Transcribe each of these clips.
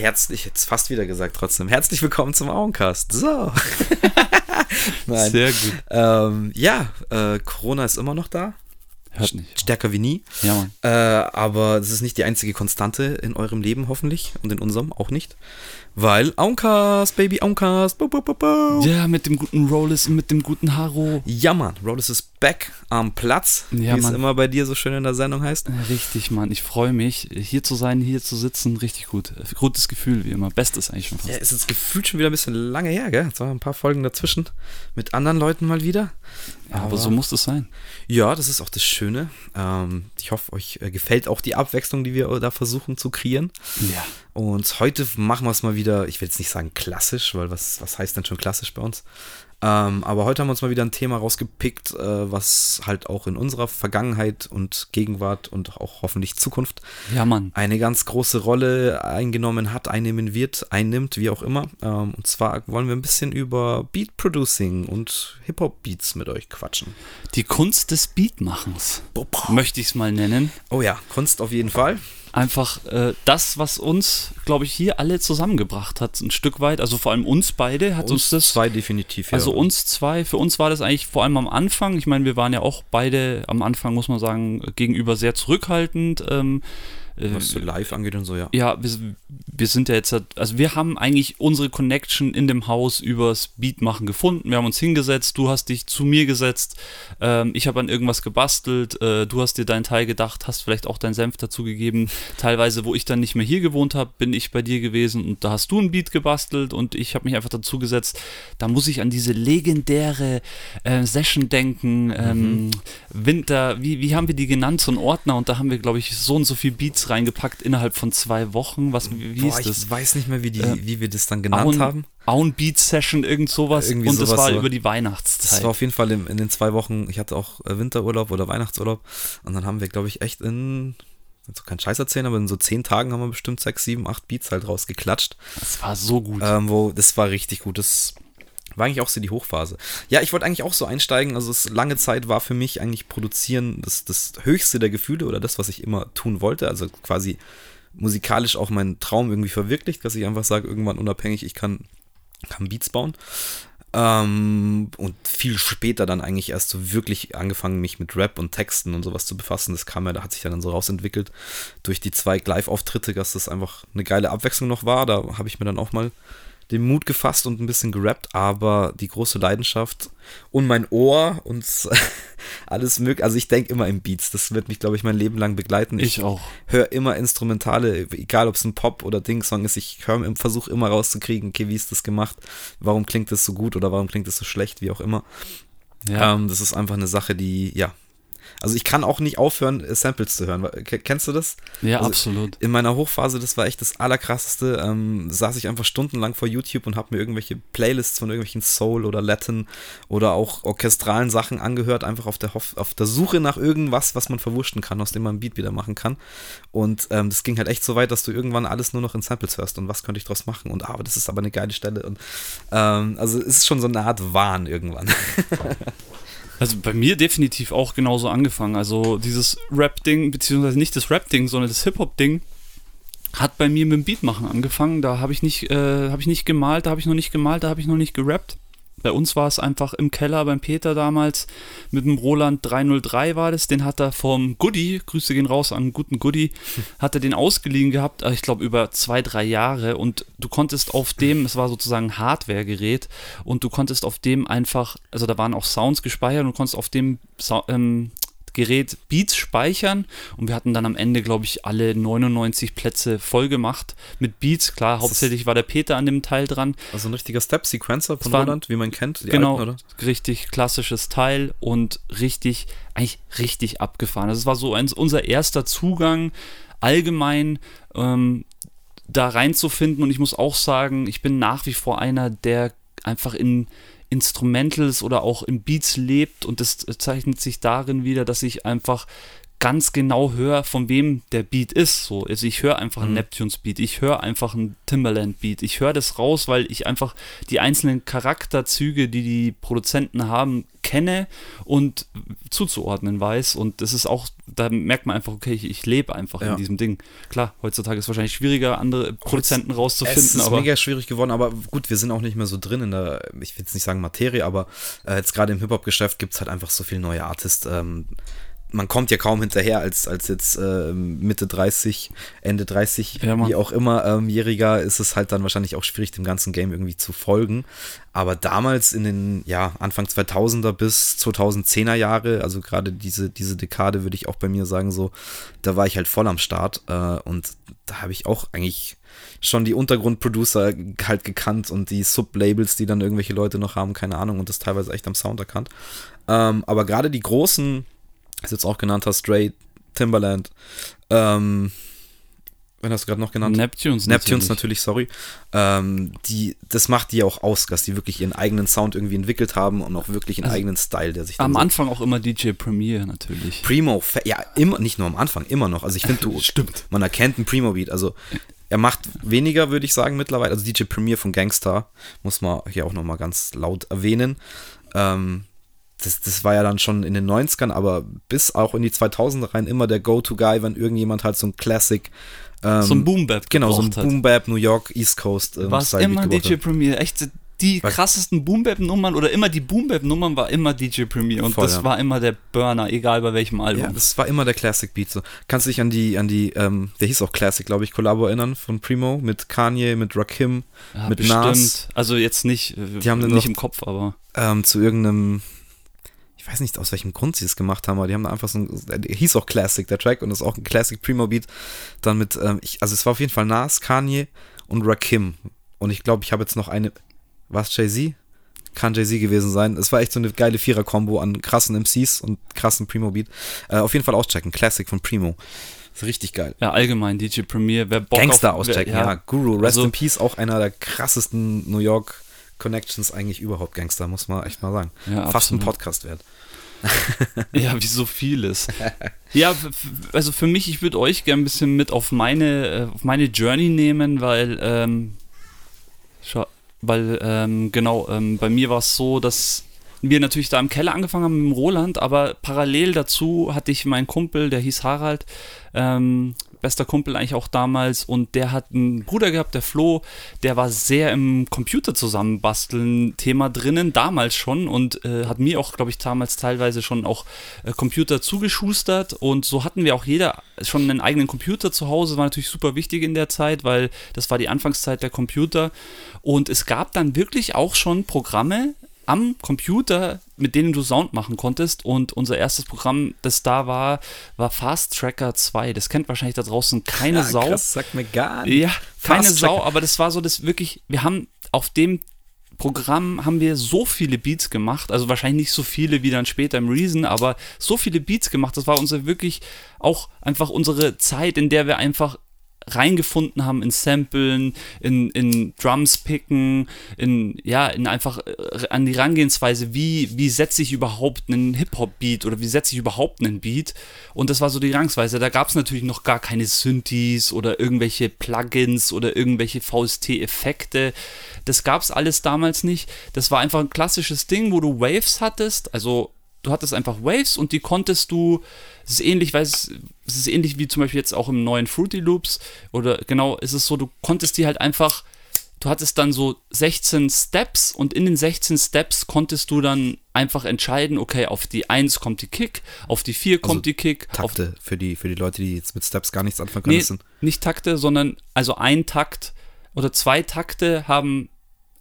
Herzlich, jetzt fast wieder gesagt trotzdem. Herzlich willkommen zum Augencast. So. Nein. Sehr gut. Ähm, ja, äh, Corona ist immer noch da. Hört nicht. Stärker wie nie. Ja, Mann. Äh, aber das ist nicht die einzige Konstante in eurem Leben, hoffentlich. Und in unserem auch nicht. Weil Auncast, Baby Auncast. Bo, bo, bo, bo. Ja, mit dem guten Rollis und mit dem guten Haro. Ja, Mann. Rollis ist back am Platz, Ja, wie es Mann. immer bei dir so schön in der Sendung heißt. Richtig, Mann. Ich freue mich, hier zu sein, hier zu sitzen. Richtig gut. Gutes Gefühl, wie immer. Bestes eigentlich schon fast. Ja, ist jetzt gefühlt schon wieder ein bisschen lange her, gell? Jetzt waren ein paar Folgen dazwischen mit anderen Leuten mal wieder. Ja, aber so muss es sein. Ja, das ist auch das Schöne. Ähm, ich hoffe, euch äh, gefällt auch die Abwechslung, die wir da versuchen zu kreieren. Ja. Und heute machen wir es mal wieder, ich will jetzt nicht sagen klassisch, weil was, was heißt denn schon klassisch bei uns? Ähm, aber heute haben wir uns mal wieder ein Thema rausgepickt, äh, was halt auch in unserer Vergangenheit und Gegenwart und auch hoffentlich Zukunft Ja, eine ganz große Rolle eingenommen hat, einnehmen wird, einnimmt, wie auch immer. Ähm, und zwar wollen wir ein bisschen über Beat Producing und Hip-Hop-Beats mit euch quatschen. Die Kunst des Beatmachens. Möchte ich es mal nennen. Oh ja, Kunst auf jeden Fall. Einfach äh, das, was uns, glaube ich, hier alle zusammengebracht hat, ein Stück weit. Also vor allem uns beide hat uns, das. zwei definitiv. Ja. Also uns zwei, für uns war das eigentlich vor allem am Anfang. Ich meine, wir waren ja auch beide am Anfang, muss man sagen, gegenüber sehr zurückhaltend. Ähm, äh, was so live angeht und so, ja. ja, wir, wir sind ja jetzt, also wir haben eigentlich unsere Connection in dem Haus übers Beatmachen gefunden. Wir haben uns hingesetzt, du hast dich zu mir gesetzt, ähm, ich habe an irgendwas gebastelt, äh, du hast dir deinen Teil gedacht, hast vielleicht auch deinen Senf dazugegeben. Teilweise, wo ich dann nicht mehr hier gewohnt habe, bin ich bei dir gewesen und da hast du ein Beat gebastelt und ich habe mich einfach dazu gesetzt. Da muss ich an diese legendäre äh, Session denken. Ähm, Winter, wie, wie haben wir die genannt? So ein Ordner und da haben wir, glaube ich, so und so viel Beats reingepackt innerhalb von zwei Wochen. Was, wie Boah, ich das? weiß nicht mehr, wie, die, Äh, wie wir das dann genannt Auen, haben. Auen Beat Session, irgend sowas. Irgendwie und das sowas, war so. über die Das Weihnachtszeit. war auf jeden Fall in, in den zwei Wochen, ich hatte auch äh, Winterurlaub oder Weihnachtsurlaub und dann haben wir, glaube ich, echt in, also kein Scheiß erzählen, aber in so zehn Tagen haben wir bestimmt sechs, sieben, acht Beats halt rausgeklatscht. das war so gut. Ähm, wo, das war richtig gut. Das war eigentlich auch so die Hochphase. Ja, ich wollte eigentlich auch so einsteigen. Also es lange Zeit war für mich eigentlich Produzieren das, das höchste der Gefühle oder das, was ich immer tun wollte. Also quasi musikalisch auch meinen Traum irgendwie verwirklicht, dass ich einfach sage, irgendwann unabhängig, ich kann, kann Beats bauen. Ähm, und viel später dann eigentlich erst so wirklich angefangen, mich mit Rap und Texten und sowas zu befassen. Das kam ja, da hat sich dann so rausentwickelt durch die zwei Live-Auftritte, dass das einfach eine geile Abwechslung noch war. Da habe ich mir dann auch mal den Mut gefasst und ein bisschen gerappt, aber die große Leidenschaft und mein Ohr und alles mögliche. Also ich denke immer in Beats. Das wird mich, glaube ich, mein Leben lang begleiten. ich auch. höre immer Instrumentale, egal ob es ein Pop- oder Ding-Song ist, ich versuche immer rauszukriegen, okay, wie ist das gemacht, warum klingt das so gut oder warum klingt das so schlecht, wie auch immer. Ja. Ähm, das ist einfach eine Sache, die, ja. Also ich kann auch nicht aufhören, äh, Samples zu hören. Ke- Kennst du das? ja, also- absolut. In meiner Hochphase, das war echt das Allerkrasseste, ähm, saß ich einfach stundenlang vor YouTube und habe mir irgendwelche Playlists von irgendwelchen Soul oder Latin oder auch orchestralen Sachen angehört, einfach auf der, Hoff auf der Suche nach irgendwas, was man verwurschen kann, aus dem man ein Beat wieder machen kann. Und ähm, das ging halt echt so weit, dass du irgendwann alles nur noch in Samples hörst und was könnte ich draus machen und ah, aber das ist aber eine geile Stelle und ähm, also es ist schon so eine Art Wahn irgendwann. Also bei mir definitiv auch genauso angefangen. Also dieses Rap-Ding, beziehungsweise nicht das Rap-Ding, sondern das Hip-Hop-Ding hat bei mir mit dem Beatmachen angefangen. Da habe ich nicht, äh, habe ich nicht gemalt, da habe ich noch nicht gemalt, da habe ich noch nicht gerappt. Bei uns war es einfach im Keller beim Peter damals mit dem Roland 303 war das. Den hat er vom Goodie, Grüße gehen raus an einen guten Goodie, hat er den ausgeliehen gehabt, äh, ich glaube über zwei, drei Jahre. Und du konntest auf dem, es war sozusagen ein Hardware-Gerät, und du konntest auf dem einfach, also da waren auch Sounds gespeichert und du konntest auf dem Sou- ähm, Gerät Beats speichern und wir hatten dann am Ende, glaube ich, alle 99 Plätze voll gemacht mit Beats. Klar, hauptsächlich war der Peter an dem Teil dran. Also ein richtiger Step-Sequencer von war- Roland, wie man kennt, genau, alten, oder? richtig klassisches Teil und richtig, eigentlich richtig abgefahren. Das war so ein, unser erster Zugang allgemein ähm, da reinzufinden und ich muss auch sagen, ich bin nach wie vor einer, der einfach in Instrumentals oder auch in Beats lebt und das zeichnet sich darin wieder, dass ich einfach ganz genau höre, von wem der Beat ist. So, also ich höre einfach einen Mhm. Neptunes Beat, ich höre einfach einen Timberland Beat, ich höre das raus, weil ich einfach die einzelnen Charakterzüge, die die Produzenten haben, kenne und zuzuordnen weiß. Und das ist auch da merkt man einfach, okay, ich, ich lebe einfach Ja. in diesem Ding. Klar, heutzutage ist es wahrscheinlich schwieriger, andere Produzenten rauszufinden, es ist mega schwierig geworden, aber gut, wir sind auch nicht mehr so drin in der, ich will jetzt nicht sagen Materie, aber äh, jetzt gerade im Hip-Hop-Geschäft gibt es halt einfach so viele neue Artists. Ähm, man kommt ja kaum hinterher als, als jetzt äh, Mitte 30, Ende 30, Ja, wie auch immer, ähm, Jähriger, ist es halt dann wahrscheinlich auch schwierig, dem ganzen Game irgendwie zu folgen. Aber damals in den, ja, Anfang 2000er bis 2010er Jahre, also gerade diese, diese Dekade würde ich auch bei mir sagen, so, da war ich halt voll am Start äh, und da habe ich auch eigentlich schon die Untergrundproducer halt gekannt und die Sublabels, die dann irgendwelche Leute noch haben, keine Ahnung, und das teilweise echt am Sound erkannt. Ähm, aber gerade die großen, du jetzt auch genannt hast, Stray, Timberland, ähm, wenn hast du gerade noch genannt? Neptunes, Neptunes natürlich, sorry. Ähm, die, das macht die ja auch aus, dass die wirklich ihren eigenen Sound irgendwie entwickelt haben und auch wirklich einen Also, eigenen Style, der sich Am so Anfang auch immer DJ Premier natürlich. Primo, ja, immer, nicht nur am Anfang, immer noch. Also ich finde, du, Stimmt. man erkennt einen Primo-Beat. Also er macht weniger, würde ich sagen, mittlerweile. Also DJ Premier von Gangstar, muss man hier auch nochmal ganz laut erwähnen. Ähm, das, das war ja dann schon in den 90ern, aber bis auch in die 2000er rein immer der Go-To-Guy, wenn irgendjemand halt so ein Classic ähm, so ein Boom Bap Genau, so ein. Boom Bap, New York, East Coast. Ähm, war immer DJ Premier. Echt, die Was? krassesten Boom Bap Nummern oder immer die Boom Bap Nummern war immer DJ Premier und Voll, das ja. war immer der Burner, egal bei welchem. Album. Ja, das war immer der Classic Beat. So. Kannst du dich an die, an die, ähm, der hieß auch Classic, glaube ich, Kollabo erinnern von Primo mit Kanye, mit Rakim, Ja, mit bestimmt. Nas. Also jetzt nicht, äh, Die haben dann nicht noch- im Kopf, aber ähm, zu irgendeinem, ich weiß nicht aus welchem Grund sie das gemacht haben, aber die haben da einfach so ein, hieß auch Classic, der Track, und das ist auch ein Classic Primo Beat. Dann mit, ähm, ich, also es war auf jeden Fall Nas, Kanye und Rakim. Und ich glaube, ich habe jetzt noch eine, was, Jay-Z? Kann Jay-Z gewesen sein. Es war echt so eine geile Vierer-Kombo an krassen MCs und krassen Primo-Beat. Äh, auf jeden Fall auschecken. Classic von Primo. Ist richtig geil. ja, allgemein DJ Premier, wer Bock Gangster auf, auschecken, wer- ja. Guru, Rest Also- in Peace, auch einer der krassesten New York Connections eigentlich überhaupt Gangster, muss man echt mal sagen. Ja, Fast ein absolut. Podcast wert. Ja, wie so vieles. ja, also für mich, ich würde euch gerne ein bisschen mit auf meine, äh, auf meine Journey nehmen, weil, ähm, weil, ähm, genau, ähm, bei mir war es so, dass wir natürlich da im Keller angefangen haben mit Roland, aber parallel dazu hatte ich meinen Kumpel, der hieß Harald, ähm, bester Kumpel eigentlich auch damals. Und der hat einen Bruder gehabt, der Flo, der war sehr im Computer zusammenbasteln Thema drinnen, damals schon. Und äh, hat mir auch, glaube ich, damals teilweise schon auch äh, Computer zugeschustert. Und so hatten wir auch jeder schon einen eigenen Computer zu Hause, war natürlich super wichtig in der Zeit, weil das war die Anfangszeit der Computer. Und es gab dann wirklich auch schon Programme, am Computer, mit denen du Sound machen konntest. Und unser erstes Programm, das da war, war Fast Tracker 2. Das kennt wahrscheinlich da draußen keine Sau. Krass, sagt mir gar nicht. Ja, keine Fast Sau, Tracker. aber das war so das wirklich, wir haben auf dem Programm haben wir so viele Beats gemacht, also wahrscheinlich nicht so viele wie dann später im Reason, aber so viele Beats gemacht, das war unser wirklich auch einfach unsere Zeit, in der wir einfach reingefunden haben in Samplen, in, in Drums picken, in, ja, in einfach äh, an die Herangehensweise, wie, wie setze ich überhaupt einen Hip-Hop-Beat oder wie setze ich überhaupt einen Beat. Und das war so die Herangehensweise. Da gab es natürlich noch gar keine Synthes oder irgendwelche Plugins oder irgendwelche VST-Effekte. Das gab es alles damals nicht. Das war einfach ein klassisches Ding, wo du Waves hattest, also du hattest einfach Waves und die konntest du, es ist ähnlich, weil es, es ist ähnlich wie zum Beispiel jetzt auch im neuen Fruity Loops oder genau, ist es so, du konntest die halt einfach, du hattest dann so 16 Steps und in den 16 Steps konntest du dann einfach entscheiden, okay, auf die 1 kommt die Kick, auf die 4 kommt die Kick, Takte für die, für die Leute, die jetzt mit Steps gar nichts anfangen können. Nee, nicht Takte, sondern also ein Takt oder zwei Takte haben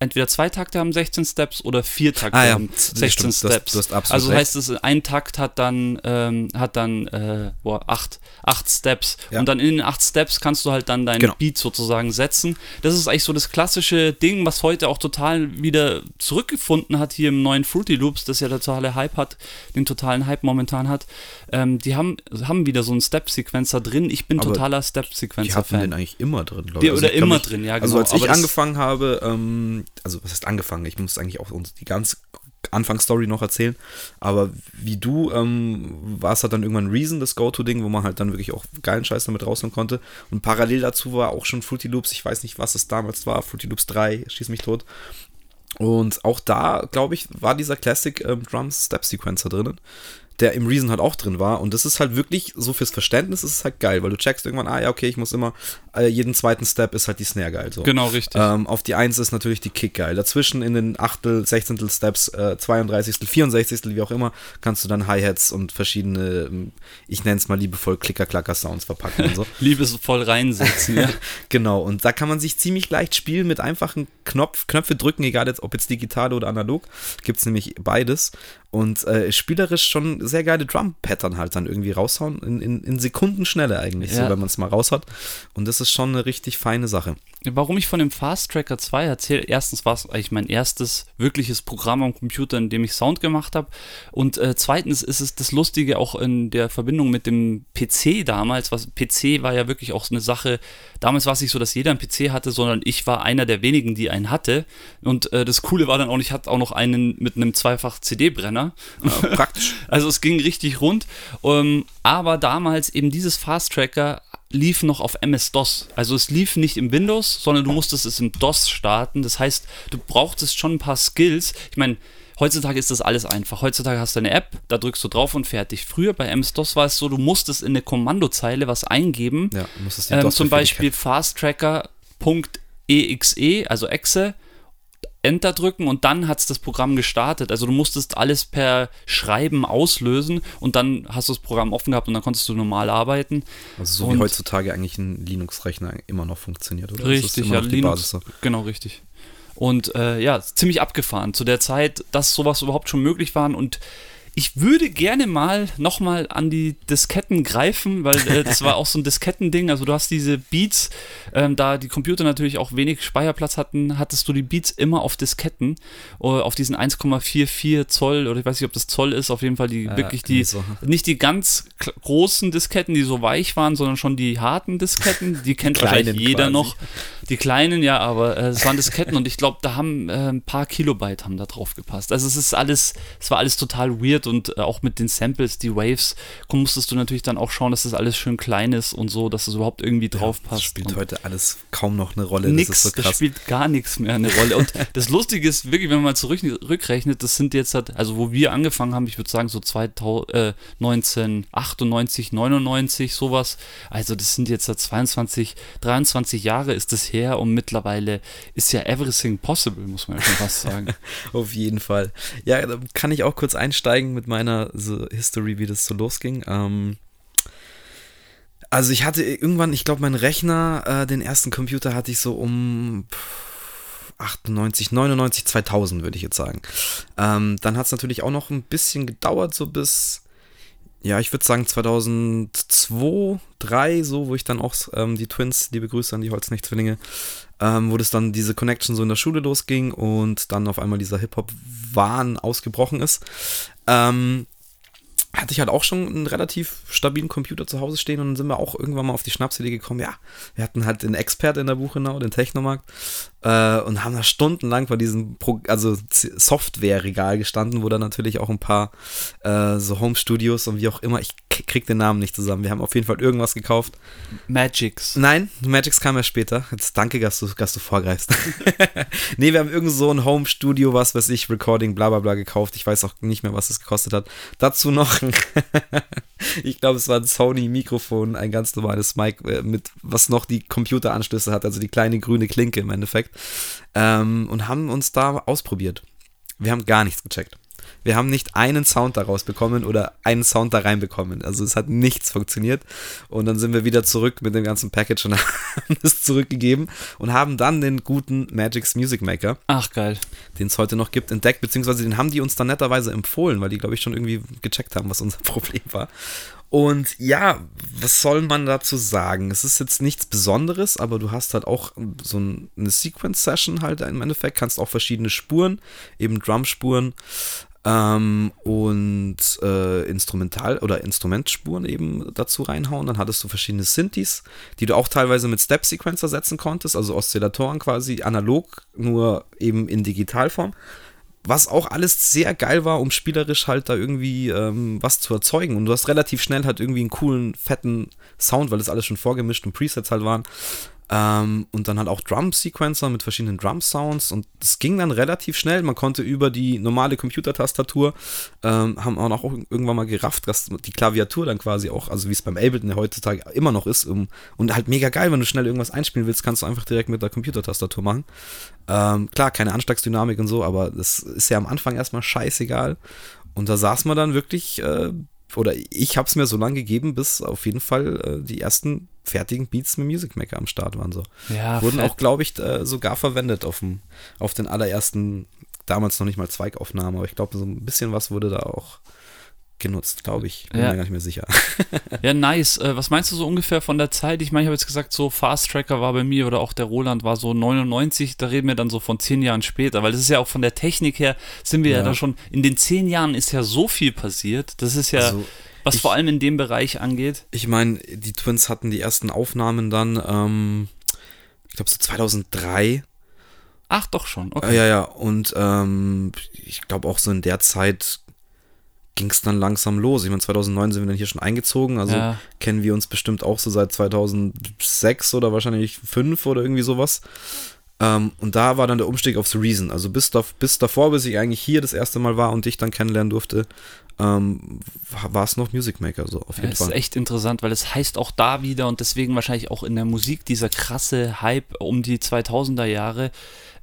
entweder zwei Takte haben 16 Steps oder vier Takte Ah ja, haben das 16 stimmt, Steps. du hast absolut also heißt es, ein Takt hat dann ähm, hat dann äh, boah, acht, acht Steps Ja. und dann in den acht Steps kannst du halt dann deinen Genau. Beat sozusagen setzen. Das ist eigentlich so das klassische Ding, was heute auch total wieder zurückgefunden hat hier im neuen Fruity Loops, das ja der totale Hype hat, den totalen Hype momentan hat. Ähm, die haben haben wieder so einen Step-Sequencer drin. Ich bin Aber totaler die Step-Sequencer-Fan. hatten den eigentlich immer drin, glaube Die- ich. oder ich immer mich- drin, ja, Also genau. als ich Aber das- angefangen habe, ähm, also was heißt angefangen? Ich muss eigentlich auch die ganz Anfangsstory noch erzählen. Aber wie du, ähm, war es halt dann irgendwann Reason, das Go-To-Ding, wo man halt dann wirklich auch geilen Scheiß damit rausnehmen konnte. Und parallel dazu war auch schon Fruity Loops, ich weiß nicht, was es damals war, Fruity Loops 3, schieß mich tot. Und auch da, glaube ich, war dieser Classic ähm, Drums Step Sequencer drinnen. Der im Reason halt auch drin war. Und das ist halt wirklich, so fürs Verständnis ist es halt geil, weil du checkst irgendwann, ah ja, okay, ich muss immer, äh, jeden zweiten Step ist halt die Snare geil. So. Genau, richtig. Ähm, auf die 1 ist natürlich die Kick geil. Dazwischen in den Achtel, Sechzehntel Steps, äh, 32., 64., wie auch immer, kannst du dann Hi-Hats und verschiedene, ähm, ich nenne es mal liebevoll Klicker-Klacker-Sounds verpacken und so. Liebesvoll reinsetzen, ja. genau, und da kann man sich ziemlich leicht spielen mit einfachen Knopf, Knöpfe drücken, egal jetzt, ob jetzt digital oder analog. Gibt es nämlich beides. Und äh, spielerisch schon sehr geile Drum-Pattern halt dann irgendwie raushauen. In, in, in Sekundenschnelle eigentlich, Ja. so wenn man es mal raus hat. Und das ist schon eine richtig feine Sache. Warum ich von dem Fast Tracker 2 erzähle, erstens war es eigentlich mein erstes wirkliches Programm am Computer, in dem ich Sound gemacht habe. Und äh, zweitens ist es das Lustige auch in der Verbindung mit dem PC damals. Was, PC war ja wirklich auch so eine Sache. Damals war es nicht so, dass jeder einen PC hatte, sondern ich war einer der wenigen, die einen hatte. Und äh, das Coole war dann auch, ich hatte auch noch einen mit einem zweifach CD-Brenner. Äh, praktisch. Also es ging richtig rund. Ähm, aber damals eben dieses Fast Tracker lief noch auf MS-DOS. Also es lief nicht im Windows, sondern du musstest es im DOS starten. Das heißt, du brauchtest schon ein paar Skills. Ich meine, heutzutage ist das alles einfach. Heutzutage hast du eine App, da drückst du drauf und fertig. Früher bei MS-DOS war es so, du musstest in eine Kommandozeile was eingeben. Ja, du musstest die Ähm, DOS zum Beispiel fasttracker.exe, also Exe, Enter drücken und dann hat es das Programm gestartet. Also du musstest alles per Schreiben auslösen und dann hast du das Programm offen gehabt und dann konntest du normal arbeiten. Also so wie Und- heutzutage eigentlich ein Linux-Rechner immer noch funktioniert, oder? Richtig, ja, Linux. Basis. Genau, richtig. Und äh, ja, ziemlich abgefahren zu der Zeit, dass sowas überhaupt schon möglich war und ich würde gerne mal nochmal an die Disketten greifen, weil äh, das war auch so ein Diskettending. Also du hast diese Beats, ähm, da die Computer natürlich auch wenig Speicherplatz hatten, hattest du die Beats immer auf Disketten, äh, auf diesen 1,44 Zoll oder ich weiß nicht, ob das Zoll ist, auf jeden Fall die Ja, wirklich die, so. nicht die ganz großen Disketten, die so weich waren, sondern schon die harten Disketten. Die kennt wahrscheinlich jeder quasi. noch. Die kleinen, ja, aber äh, es waren Disketten und ich glaube, da haben äh, ein paar Kilobyte haben da drauf gepasst. Also es ist alles, es war alles total weird und äh, auch mit den Samples, die Waves, musstest du natürlich dann auch schauen, dass das alles schön klein ist und so, dass es überhaupt irgendwie drauf Das passt. spielt Und heute alles kaum noch eine Rolle. Nix, das so das spielt gar nichts mehr eine Rolle. Und das Lustige ist wirklich, wenn man mal zurückrechnet, das sind jetzt halt, also wo wir angefangen haben, ich würde sagen so 2000, äh, 1998, 99, sowas. Also das sind jetzt seit 22, 23 Jahre ist das her und mittlerweile ist ja everything possible, muss man ja schon fast sagen. Auf jeden Fall. Ja, da kann ich auch kurz einsteigen mit meiner so History, wie das so losging. Ähm, also ich hatte irgendwann, ich glaube, mein Rechner, äh, den ersten Computer hatte ich so um pff, 98, 99, 2000 würde ich jetzt sagen. Ähm, dann hat es natürlich auch noch ein bisschen gedauert, so bis, ja, ich würde sagen 2002, 3, so, wo ich dann auch ähm, die Twins, liebe Grüße an die Holznech-Zwillinge, ähm, wo das dann diese Connection so in der Schule losging und dann auf einmal dieser Hip-Hop-Wahn ausgebrochen ist. Ähm, hatte ich halt auch schon einen relativ stabilen Computer zu Hause stehen und dann sind wir auch irgendwann mal auf die Schnapsidee gekommen, ja, wir hatten halt den Expert in der Buchenau, den Technomarkt, äh, und haben da stundenlang vor diesem Pro also Software-Regal gestanden, wo dann natürlich auch ein paar äh, so Home-Studios und wie auch immer, ich krieg den Namen nicht zusammen, wir haben auf jeden Fall irgendwas gekauft. Magics. Nein, Magix kam ja später. Jetzt danke, dass du, dass du vorgreifst. nee, wir haben irgend so ein Home-Studio, was weiß ich, Recording, bla bla bla gekauft. Ich weiß auch nicht mehr, was es gekostet hat. Dazu noch ein, ich glaube, es war ein Sony-Mikrofon, ein ganz normales Mic, äh, mit, was noch die Computeranschlüsse hat, also die kleine grüne Klinke im Endeffekt. Ähm, und haben uns da ausprobiert. Wir haben gar nichts gecheckt. Wir haben nicht einen Sound daraus bekommen oder einen Sound da reinbekommen. Also es hat nichts funktioniert. Und dann sind wir wieder zurück mit dem ganzen Package und haben es zurückgegeben und haben dann den guten Magix Music Maker, Ach, geil. den es heute noch gibt, entdeckt, beziehungsweise den haben die uns dann netterweise empfohlen, weil die, glaube ich, schon irgendwie gecheckt haben, was unser Problem war. Und ja, was soll man dazu sagen? Es ist jetzt nichts Besonderes, aber du hast halt auch so ein- eine Sequence-Session halt im Endeffekt, kannst auch verschiedene Spuren, eben Drumspuren ähm, und äh, Instrumental- oder Instrumentspuren eben dazu reinhauen. Dann hattest du verschiedene Synthes, die du auch teilweise mit Step-Sequencer setzen konntest, also Oszillatoren quasi analog, nur eben in Digitalform. Was auch alles sehr geil war, um spielerisch halt da irgendwie ähm, was zu erzeugen. Und du hast relativ schnell halt irgendwie einen coolen, fetten Sound, weil das alles schon vorgemischt und Presets halt waren. Ähm, und dann halt auch Drum-Sequencer mit verschiedenen Drum-Sounds. Und es ging dann relativ schnell. Man konnte über die normale Computertastatur, ähm, haben auch noch irgendwann mal gerafft, dass die Klaviatur dann quasi auch, also wie es beim Ableton ja heutzutage immer noch ist, um, und halt mega geil, wenn du schnell irgendwas einspielen willst, kannst du einfach direkt mit der Computertastatur machen. Ähm, klar, keine Anschlagsdynamik und so, aber das ist ja am Anfang erstmal scheißegal. Und da saß man dann wirklich, äh, oder ich habe es mir so lange gegeben, bis auf jeden Fall äh, die ersten fertigen Beats mit Music Maker am Start waren. So. Ja, Wurden fett. auch, glaube ich, äh, sogar verwendet auf, dem, auf den allerersten, damals noch nicht mal Zweigaufnahmen, aber ich glaube, so ein bisschen was wurde da auch genutzt, glaube ich. Bin Ja. mir gar nicht mehr sicher. Ja, nice. Äh, was meinst du so ungefähr von der Zeit? Ich meine, ich habe jetzt gesagt, so Fast Tracker war bei mir oder auch der Roland war so 99, da reden wir dann so von zehn Jahren später, weil das ist ja auch von der Technik her, sind wir ja, Ja. da schon, in den zehn Jahren ist ja so viel passiert. Das ist ja, Also, was ich- vor allem in dem Bereich angeht. Ich meine, die Twins hatten die ersten Aufnahmen dann, ähm, ich glaube, so 2003. Ach, doch schon, Äh, okay. ja, ja, und ähm, ich glaube auch so in der Zeit ging es dann langsam los. Ich meine, 2009 sind wir dann hier schon eingezogen, also Ja. kennen wir uns bestimmt auch so seit 2006 oder wahrscheinlich 5 oder irgendwie sowas. Ähm, und da war dann der Umstieg auf The Reason. Also bis, da, bis davor, bis ich eigentlich hier das erste Mal war und dich dann kennenlernen durfte, ähm, war es noch Music Maker, so auf Ja, jeden das ist Fall. echt interessant, weil es heißt auch da wieder und deswegen wahrscheinlich auch in der Musik dieser krasse Hype um die 2000er Jahre,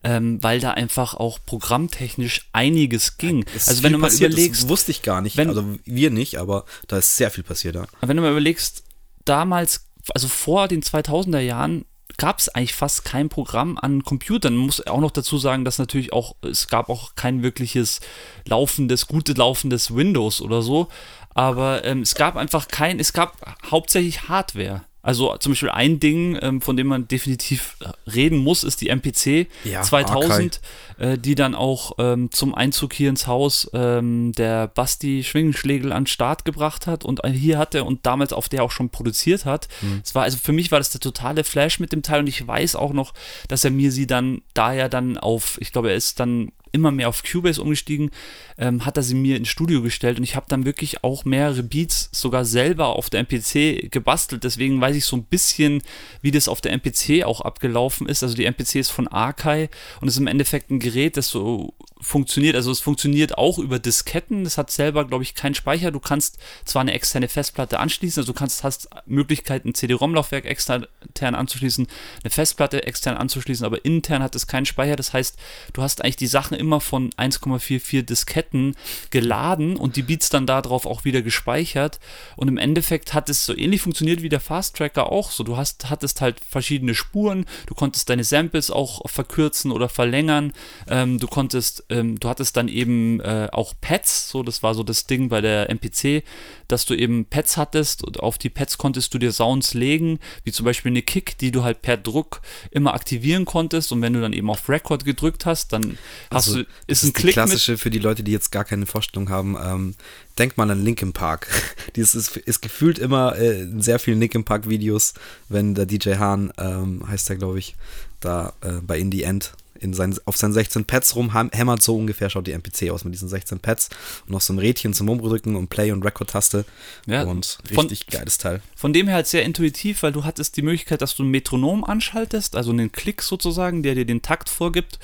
ähm, weil da einfach auch programmtechnisch einiges ging. Ist also wenn du mal passiert, überlegst, das wusste ich gar nicht. wenn- also wir nicht, aber da ist sehr viel passiert. Ja. wenn du mal überlegst, damals, also vor den 2000er Jahren, gab es eigentlich fast kein Programm an Computern. Man muss auch noch dazu sagen, dass natürlich auch, es gab auch kein wirkliches laufendes, gute laufendes Windows oder so. Aber ähm, es gab einfach kein, es gab hauptsächlich Hardware. Also zum Beispiel ein Ding, ähm, von dem man definitiv reden muss, ist die MPC Ja, 2000, äh, die dann auch ähm, zum Einzug hier ins Haus ähm, der Basti Schwingenschlegel an den Start gebracht hat und hier hatte und damals auf der auch schon produziert hat. Es war also für mich war das der totale Flash mit dem Teil und ich weiß auch noch, dass er mir sie dann, da er dann auf, ich glaube, er ist dann immer mehr auf Cubase umgestiegen, ähm, hat er sie mir ins Studio gestellt und ich habe dann wirklich auch mehrere Beats sogar selber auf der MPC gebastelt. Deswegen weiß ich so ein bisschen, wie das auf der MPC auch abgelaufen ist. Also die MPC ist von Arkai und ist im Endeffekt ein Gerät, das so funktioniert. Also es funktioniert auch über Disketten. Das hat selber, glaube ich, keinen Speicher. Du kannst zwar eine externe Festplatte anschließen, also du kannst, hast Möglichkeiten, ein CD-ROM-Laufwerk extern anzuschließen, eine Festplatte extern anzuschließen, aber intern hat es keinen Speicher. Das heißt, du hast eigentlich die Sachen immer von 1,44 Disketten geladen und die Beats dann darauf auch wieder gespeichert. Und im Endeffekt hat es so ähnlich funktioniert wie der Fast Tracker auch. So, du hast, hattest halt verschiedene Spuren, du konntest deine Samples auch verkürzen oder verlängern. Ähm, du konntest, ähm, du hattest dann eben äh, auch Pads, so das war so das Ding bei der MPC, dass du eben Pads hattest und auf die Pads konntest du dir Sounds legen, wie zum Beispiel eine Kick, die du halt per Druck immer aktivieren konntest und wenn du dann eben auf Record gedrückt hast, dann hast Also, du, das ist ein die Klick klassische für die Leute, die jetzt gar keine Vorstellung haben. Ähm, denkt mal an Linkin Park. Dieses ist, ist gefühlt immer äh, in sehr vielen Linkin Park Videos, wenn der DJ Hahn, ähm, heißt der glaube ich, da äh, bei In the End in sein, auf seinen 16 Pads rumhämmert, so ungefähr schaut die MPC aus mit diesen 16 Pads und noch so ein Rädchen zum Umdrücken und Play- und Record-Taste Ja, und von- richtig geiles Teil. Von dem her halt sehr intuitiv, weil du hattest die Möglichkeit, dass du ein Metronom anschaltest, also einen Klick sozusagen, der dir den Takt vorgibt.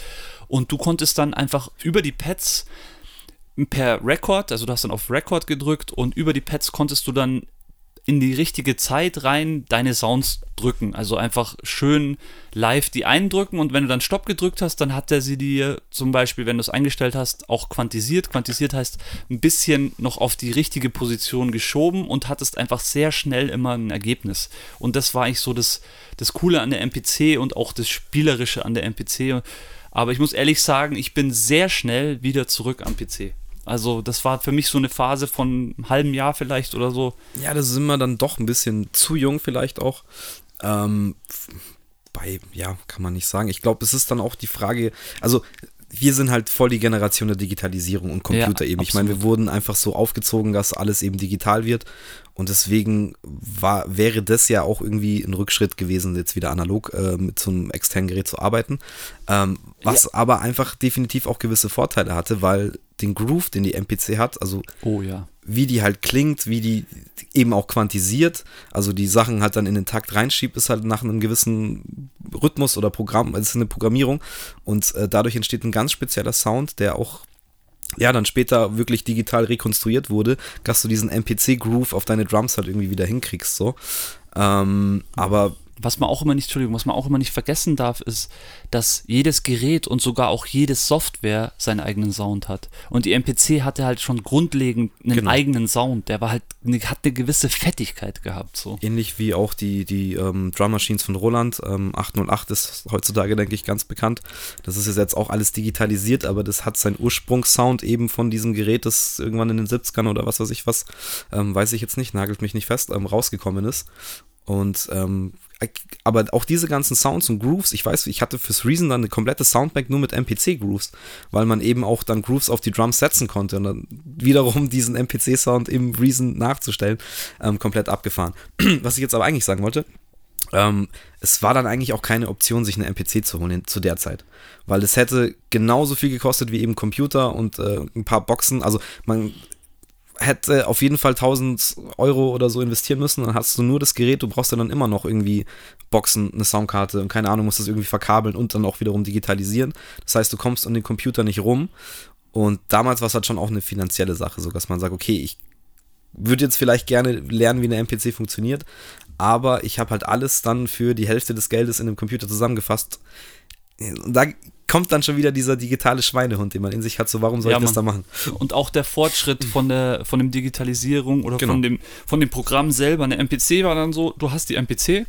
Und du konntest dann einfach über die Pads per Record, also du hast dann auf Record gedrückt und über die Pads konntest du dann in die richtige Zeit rein deine Sounds drücken. Also einfach schön live die eindrücken und wenn du dann Stopp gedrückt hast, dann hat er sie dir zum Beispiel, wenn du es eingestellt hast, auch quantisiert. Quantisiert heißt ein bisschen noch auf die richtige Position geschoben und hattest einfach sehr schnell immer ein Ergebnis. Und das war eigentlich so das, das Coole an der MPC und auch das Spielerische an der MPC. Aber ich muss ehrlich sagen, ich bin sehr schnell wieder zurück am PC. Also das war für mich so eine Phase von einem halben Jahr vielleicht oder so. Ja, das ist immer dann doch ein bisschen zu jung vielleicht auch. Ähm, bei, ja, kann man nicht sagen. Ich glaube, es ist dann auch die Frage, also wir sind halt voll die Generation der Digitalisierung und Computer Ja, eben. Ich meine, wir wurden einfach so aufgezogen, dass alles eben digital wird. Und deswegen war, wäre das ja auch irgendwie ein Rückschritt gewesen, jetzt wieder analog äh, mit so einem externen Gerät zu arbeiten. Ähm, was aber einfach definitiv auch gewisse Vorteile hatte, weil den Groove, den die MPC hat, also Oh ja. wie die halt klingt, wie die eben auch quantisiert, also die Sachen halt dann in den Takt reinschiebt, ist halt nach einem gewissen Rhythmus oder Programm, es ist eine Programmierung und äh, dadurch entsteht ein ganz spezieller Sound, der auch ja, dann später wirklich digital rekonstruiert wurde, dass du diesen MPC-Groove auf deine Drums halt irgendwie wieder hinkriegst, so. Ähm, aber Was man auch immer nicht, Entschuldigung, was man auch immer nicht vergessen darf, ist, dass jedes Gerät und sogar auch jede Software seinen eigenen Sound hat. Und die MPC hatte halt schon grundlegend einen Genau. eigenen Sound. Der war halt, ne- hat eine gewisse Fettigkeit gehabt, so. ähnlich wie auch die, die ähm, Drum Machines von Roland, ähm, 808 ist heutzutage, denke ich, ganz bekannt. Das ist jetzt auch alles digitalisiert, aber das hat seinen Ursprungssound eben von diesem Gerät, das irgendwann in den 70ern oder was weiß ich was, ähm, weiß ich jetzt nicht, nagelt mich nicht fest, ähm, rausgekommen ist. Und ähm, aber auch diese ganzen Sounds und Grooves, ich weiß, ich hatte fürs Reason dann eine komplette Soundbank nur mit MPC-Grooves, weil man eben auch dann Grooves auf die Drums setzen konnte und dann wiederum diesen MPC-Sound im Reason nachzustellen, ähm, komplett abgefahren. Was ich jetzt aber eigentlich sagen wollte, ähm, es war dann eigentlich auch keine Option, sich eine MPC zu holen zu der Zeit. Weil es hätte genauso viel gekostet wie eben Computer und äh, ein paar Boxen. Also man hätte auf jeden Fall 1000 Euro oder so investieren müssen. Dann hast du nur das Gerät, du brauchst ja dann immer noch irgendwie Boxen, eine Soundkarte und keine Ahnung, musst das irgendwie verkabeln und dann auch wiederum digitalisieren. Das heißt, du kommst an den Computer nicht rum. Und damals war es halt schon auch eine finanzielle Sache, so dass man sagt, okay, ich würde jetzt vielleicht gerne lernen, wie eine MPC funktioniert, aber ich habe halt alles dann für die Hälfte des Geldes in einem Computer zusammengefasst. Und da kommt dann schon wieder dieser digitale Schweinehund, den man in sich hat, so warum soll Ja, ich das da machen? Und auch der Fortschritt von der von dem Digitalisierung oder Genau. von dem von dem Programm selber. Eine MPC war dann so, du hast die MPC,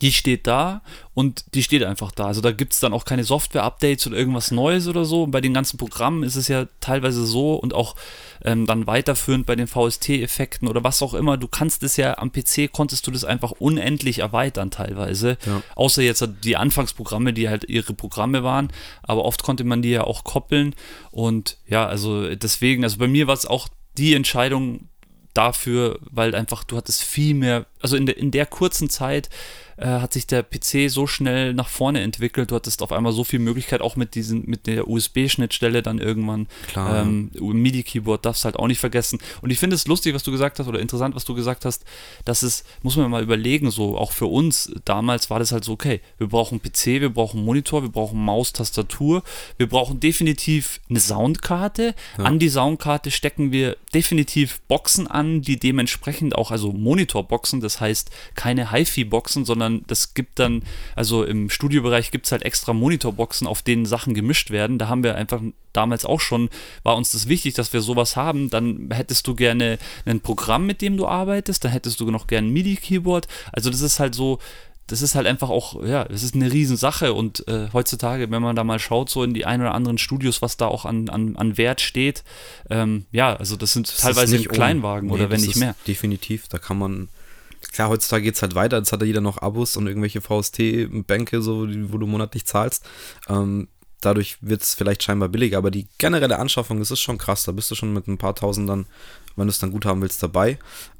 die steht da und die steht einfach da. Also da gibt es dann auch keine Software-Updates oder irgendwas Neues oder so. Und bei den ganzen Programmen ist es ja teilweise so und auch ähm, dann weiterführend bei den VST-Effekten oder was auch immer. Du kannst es ja am PC, konntest du das einfach unendlich erweitern teilweise. Ja. Außer jetzt die Anfangsprogramme, die halt ihre Programme waren. Aber oft konnte man die ja auch koppeln. Und ja, also deswegen, also bei mir war es auch die Entscheidung dafür, weil einfach du hattest viel mehr, also in der, in der kurzen Zeit äh, hat sich der PC so schnell nach vorne entwickelt, du hattest auf einmal so viel Möglichkeit, auch mit diesen, mit der USB-Schnittstelle dann irgendwann. Klar. Ähm, MIDI-Keyboard darfst halt auch nicht vergessen. Und ich finde es lustig, was du gesagt hast, oder interessant, was du gesagt hast, dass es, muss man mal überlegen, so auch für uns damals war das halt so, okay, wir brauchen PC, wir brauchen Monitor, wir brauchen Maus, Tastatur, wir brauchen definitiv eine Soundkarte. An die Soundkarte stecken wir definitiv Boxen an, die dementsprechend auch, also Monitorboxen, das heißt keine HiFi-Boxen, sondern das gibt dann, also im Studiobereich gibt es halt extra Monitorboxen, auf denen Sachen gemischt werden. Da haben wir einfach damals auch schon, war uns das wichtig, dass wir sowas haben. Dann hättest du gerne ein Programm, mit dem du arbeitest, dann hättest du noch gerne ein MIDI-Keyboard. Also das ist halt so, das ist halt einfach auch, ja, es ist eine Riesensache und äh, heutzutage, wenn man da mal schaut, so in die ein oder anderen Studios, was da auch an, an, an Wert steht, ähm, ja, also das sind Das teilweise nicht im Kleinwagen oder Nee, wenn das nicht mehr. Definitiv, da kann man. Klar, heutzutage geht es halt weiter, jetzt hat ja jeder noch Abos und irgendwelche VST-Bänke, so, wo du monatlich zahlst. Ähm, dadurch wird es vielleicht scheinbar billiger, aber die generelle Anschaffung, das ist schon krass. Da bist du schon mit ein paar Tausend dann, wenn du es dann gut haben willst, dabei.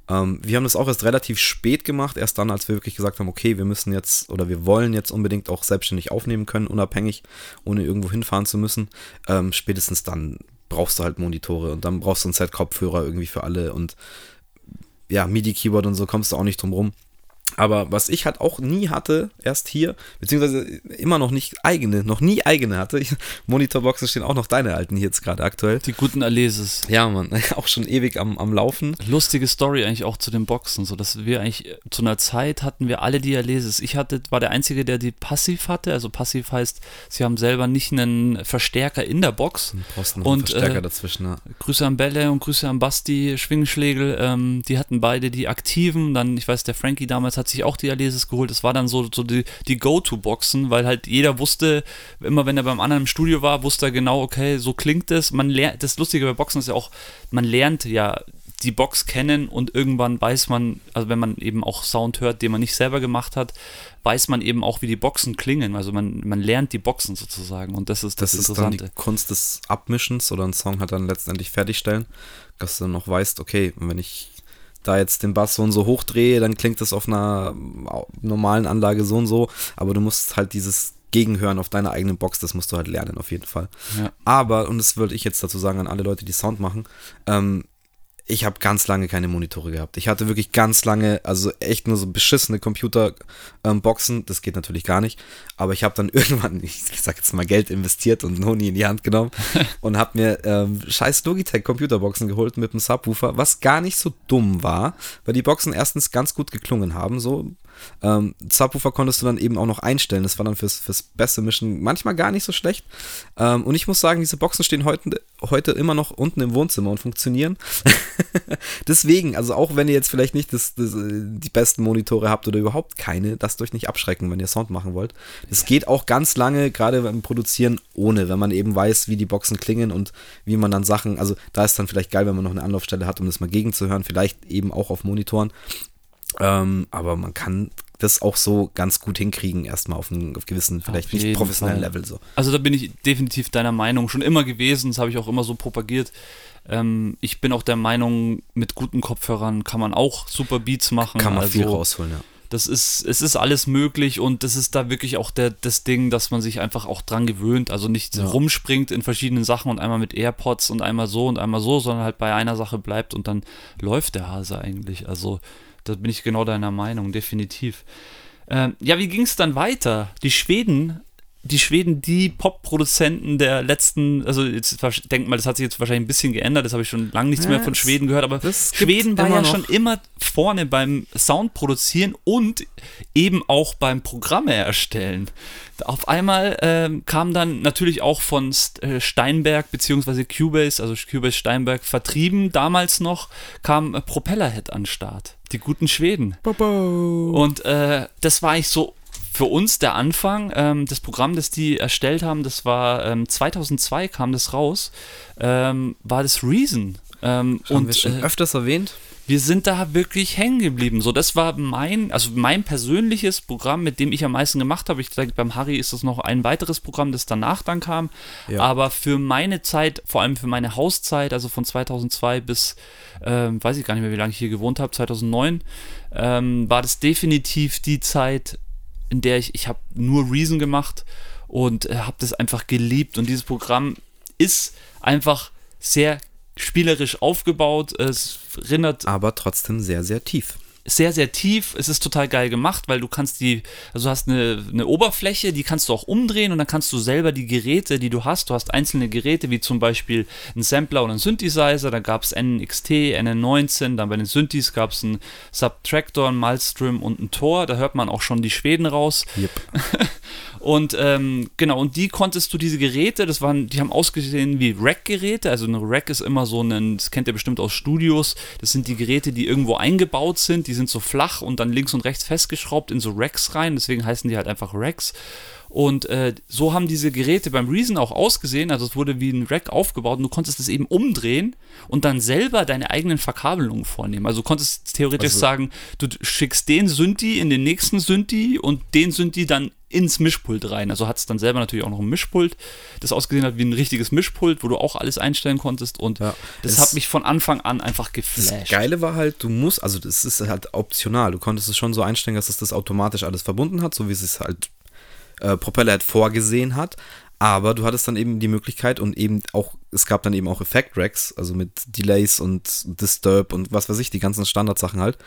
Ähm, wir haben das auch erst relativ spät gemacht, erst dann, als wir wirklich gesagt haben, okay, wir müssen jetzt oder wir wollen jetzt unbedingt auch selbstständig aufnehmen können, unabhängig, ohne irgendwo hinfahren zu müssen. Ähm, spätestens dann brauchst du halt Monitore und dann brauchst du ein Set Kopfhörer irgendwie für alle und ja, MIDI-Keyboard und so kommst du auch nicht drum rum. Aber was ich halt auch nie hatte, erst hier, beziehungsweise immer noch nicht eigene, noch nie eigene hatte. Ich, Monitorboxen stehen auch noch deine alten hier jetzt gerade aktuell. Die guten Alesis. Ja, Mann, auch schon ewig am, am Laufen. Lustige Story eigentlich auch zu den Boxen, so dass wir eigentlich zu einer Zeit hatten wir alle die Alesis. Ich hatte, war der Einzige, der die passiv hatte. Also passiv heißt, sie haben selber nicht einen Verstärker in der Box. Brauchst noch einen Und, Verstärker äh, dazwischen. Ja. Grüße an Bälle und Grüße an Basti, Schwingschlägel. Ähm, die hatten beide die aktiven. Dann, ich weiß, der Frankie damals hat sich auch die Alesis geholt. Das war dann so, so die, die Go-To-Boxen, weil halt jeder wusste, immer wenn er beim anderen im Studio war, wusste er genau, okay, so klingt es. Man lernt, das Lustige bei Boxen ist ja auch, man lernt ja die Box kennen und irgendwann weiß man, also wenn man eben auch Sound hört, den man nicht selber gemacht hat, weiß man eben auch, wie die Boxen klingen. Also man, man lernt die Boxen sozusagen und das ist das, Das ist dann Interessante. die Kunst des Abmischens oder ein Song hat dann letztendlich fertigstellen, dass du dann noch weißt, okay, wenn ich da jetzt den Bass so und so hochdrehe, dann klingt das auf einer normalen Anlage so und so, aber du musst halt dieses Gegenhören auf deiner eigenen Box, das musst du halt lernen, auf jeden Fall. Ja. Aber, und das würde ich jetzt dazu sagen an alle Leute, die Sound machen, ähm, ich habe ganz lange keine Monitore gehabt. Ich hatte wirklich ganz lange, also echt nur so beschissene Computerboxen. das geht natürlich gar nicht. Aber ich habe dann irgendwann, ich, ich sag jetzt mal, Geld investiert und Noni in die Hand genommen und habe mir ähm, scheiß Logitech Computerboxen geholt mit einem Subwoofer, was gar nicht so dumm war, weil die Boxen erstens ganz gut geklungen haben. So ähm, Subwoofer konntest du dann eben auch noch einstellen. Das war dann fürs, fürs beste Mischen manchmal gar nicht so schlecht. Ähm, und ich muss sagen, diese Boxen stehen heute, heute immer noch unten im Wohnzimmer und funktionieren. Deswegen, also auch wenn ihr jetzt vielleicht nicht das, das, die besten Monitore habt oder überhaupt keine, lasst euch nicht abschrecken, wenn ihr Sound machen wollt. Es geht auch ganz lange, gerade beim Produzieren, ohne, wenn man eben weiß, wie die Boxen klingen und wie man dann Sachen, also da ist dann vielleicht geil, wenn man noch eine Anlaufstelle hat, um das mal gegenzuhören, vielleicht eben auch auf Monitoren. Ähm, aber man kann das auch so ganz gut hinkriegen, erstmal auf einem auf gewissen, vielleicht auf nicht professionellen Fall. Level so. Also da bin ich definitiv deiner Meinung, schon immer gewesen, das habe ich auch immer so propagiert. Ähm, ich bin auch der Meinung, mit guten Kopfhörern kann man auch super Beats machen. Kann man also, viel rausholen, ja. Das ist, es ist alles möglich und das ist da wirklich auch der, das Ding, dass man sich einfach auch dran gewöhnt. Also nicht ja. rumspringt in verschiedenen Sachen und einmal mit AirPods und einmal so und einmal so, sondern halt bei einer Sache bleibt und dann läuft der Hase eigentlich. Also da bin ich genau deiner Meinung, definitiv. Ähm, ja, wie ging es dann weiter? Die Schweden, die Schweden, die Pop-Produzenten der letzten, also jetzt denk mal, das hat sich jetzt wahrscheinlich ein bisschen geändert, das habe ich schon lange nichts ja, mehr von Schweden gehört, aber Schweden war ja noch. schon immer vorne beim Sound produzieren und eben auch beim Programme erstellen. Auf einmal ähm, kam dann natürlich auch von äh, Steinberg bzw. Cubase, also Cubase Steinberg vertrieben damals noch, kam äh, Propellerhead an Start. Die guten Schweden. Bobo. Und äh, das war ich so für uns der Anfang. Ähm, das Programm, das die erstellt haben, das war ähm, 2002 kam das raus, ähm, war das Reason. Ähm, und haben wir schon äh, öfters erwähnt wir sind da wirklich hängen geblieben. So, das war mein, also mein persönliches Programm, mit dem ich am meisten gemacht habe. Ich denke, beim Harry ist das noch ein weiteres Programm, das danach dann kam. Ja. Aber für meine Zeit, vor allem für meine Hauszeit, also von 2002 bis, äh, weiß ich gar nicht mehr, wie lange ich hier gewohnt habe, 2009, ähm, war das definitiv die Zeit, in der ich, ich habe nur Reason gemacht und äh, habe das einfach geliebt. Und dieses Programm ist einfach sehr spielerisch aufgebaut. Es erinnert. Aber trotzdem sehr, sehr tief. Sehr, sehr tief. Es ist total geil gemacht, weil du kannst die, also du hast eine, eine Oberfläche, die kannst du auch umdrehen und dann kannst du selber die Geräte, die du hast, du hast einzelne Geräte, wie zum Beispiel ein Sampler und ein Synthesizer, da gab es NXT, NN19, dann bei den Synthes gab es einen Subtractor, einen Malstrom und ein Tor, da hört man auch schon die Schweden raus. Yep. Und ähm, genau, und die konntest du, diese Geräte, das waren, die haben ausgesehen wie Rack-Geräte. Also ein Rack ist immer so ein, das kennt ihr bestimmt aus Studios. Das sind die Geräte, die irgendwo eingebaut sind, die sind so flach und dann links und rechts festgeschraubt in so Racks rein. Deswegen heißen die halt einfach Racks. Und äh, so haben diese Geräte beim Reason auch ausgesehen. Also es wurde wie ein Rack aufgebaut und du konntest es eben umdrehen und dann selber deine eigenen Verkabelungen vornehmen. Also du konntest theoretisch also, sagen, du schickst den Synthi in den nächsten Synthi und den Synthi dann ins Mischpult rein. Also hat es dann selber natürlich auch noch ein Mischpult, das ausgesehen hat wie ein richtiges Mischpult, wo du auch alles einstellen konntest. Und ja, das hat mich von Anfang an einfach geflasht. Das Geile war halt, du musst, also das ist halt optional. Du konntest es schon so einstellen, dass es das automatisch alles verbunden hat, so wie es es halt äh, Propellerhead vorgesehen hat. Aber du hattest dann eben die Möglichkeit und eben auch, es gab dann eben auch Effekt-Racks, also mit Delays und Disturb und was weiß ich, die ganzen Standardsachen halt.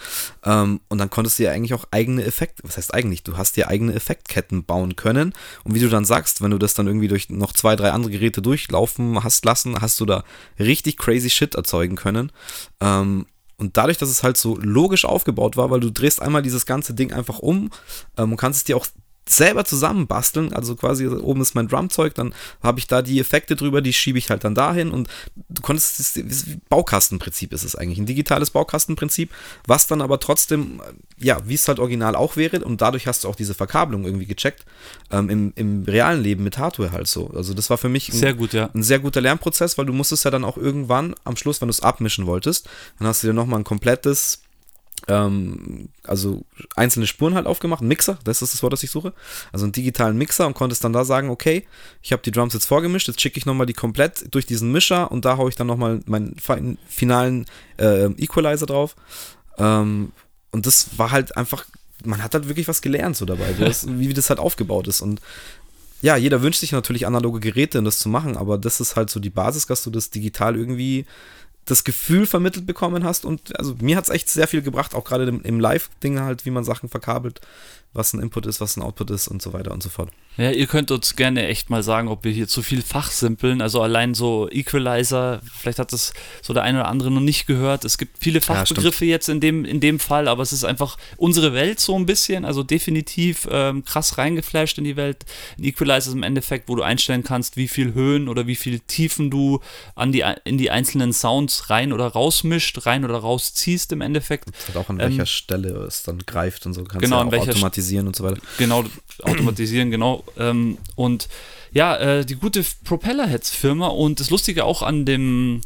Ähm, und dann konntest du ja eigentlich auch eigene Effekte, was heißt eigentlich, du hast dir eigene Effektketten bauen können. Und wie du dann sagst, wenn du das dann irgendwie durch noch zwei, drei andere Geräte durchlaufen hast lassen, hast du da richtig crazy Shit erzeugen können. Ähm, und dadurch, dass es halt so logisch aufgebaut war, weil du drehst einmal dieses ganze Ding einfach um ähm, und kannst es dir auch selber zusammenbasteln. Also quasi oben ist mein Drumzeug, dann habe ich da die Effekte drüber, die schiebe ich halt dann dahin und du konntest, das, das Baukastenprinzip ist es eigentlich, ein digitales Baukastenprinzip, was dann aber trotzdem, ja, wie es halt original auch wäre und dadurch hast du auch diese Verkabelung irgendwie gecheckt, ähm, im, im realen Leben mit Hardware halt so. Also das war für mich ein sehr, gut, ja. ein sehr guter Lernprozess, weil du musstest ja dann auch irgendwann am Schluss, wenn du es abmischen wolltest, dann hast du dir nochmal ein komplettes ähm, also einzelne Spuren halt aufgemacht, Mixer, das ist das Wort, das ich suche, also einen digitalen Mixer und konntest dann da sagen, okay, ich habe die Drums jetzt vorgemischt, jetzt schicke ich nochmal die komplett durch diesen Mischer und da haue ich dann nochmal meinen finalen äh, Equalizer drauf. Ähm, und das war halt einfach, man hat halt wirklich was gelernt so dabei, das, wie das halt aufgebaut ist und ja, jeder wünscht sich natürlich analoge Geräte, um das zu machen, aber das ist halt so die Basis, dass du das digital irgendwie das Gefühl vermittelt bekommen hast. Und also mir hat es echt sehr viel gebracht, auch gerade im, im Live-Ding halt, wie man Sachen verkabelt, was ein Input ist, was ein Output ist und so weiter und so fort. Ja, ihr könnt uns gerne echt mal sagen, ob wir hier zu viel fachsimpeln. Also allein so Equalizer, vielleicht hat das so der eine oder andere noch nicht gehört. Es gibt viele Fachbegriffe ja, jetzt in dem, in dem Fall, aber es ist einfach unsere Welt so ein bisschen, also definitiv ähm, krass reingeflasht in die Welt. Ein Equalizer ist im Endeffekt, wo du einstellen kannst, wie viel Höhen oder wie viel Tiefen du an die, in die einzelnen Sounds rein oder rausmischt, rein oder rausziehst im Endeffekt. Und halt auch an welcher ähm, Stelle es dann greift und so. Kannst genau, ja auch automatisieren und so weiter. Genau, automatisieren, genau. Ähm, und ja, äh, die gute Propellerheads-Firma und das Lustige auch an dem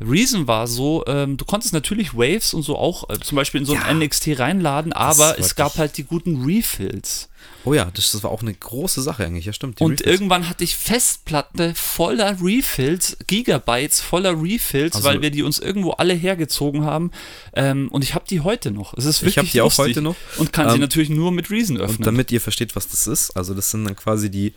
Reason war so, ähm, du konntest natürlich Waves und so auch äh, zum Beispiel in so ein ja, NXT reinladen, aber es gab halt die guten Refills. Oh ja, das, das war auch eine große Sache eigentlich, ja stimmt. und Refills. irgendwann hatte ich Festplatte voller Refills, Gigabytes voller Refills, also, weil wir die uns irgendwo alle hergezogen haben. Ähm, und ich habe die heute noch. Es ist wirklich ich habe die auch heute noch. Und kann ähm, sie natürlich nur mit Reason öffnen. Und damit ihr versteht, was das ist, also das sind dann quasi die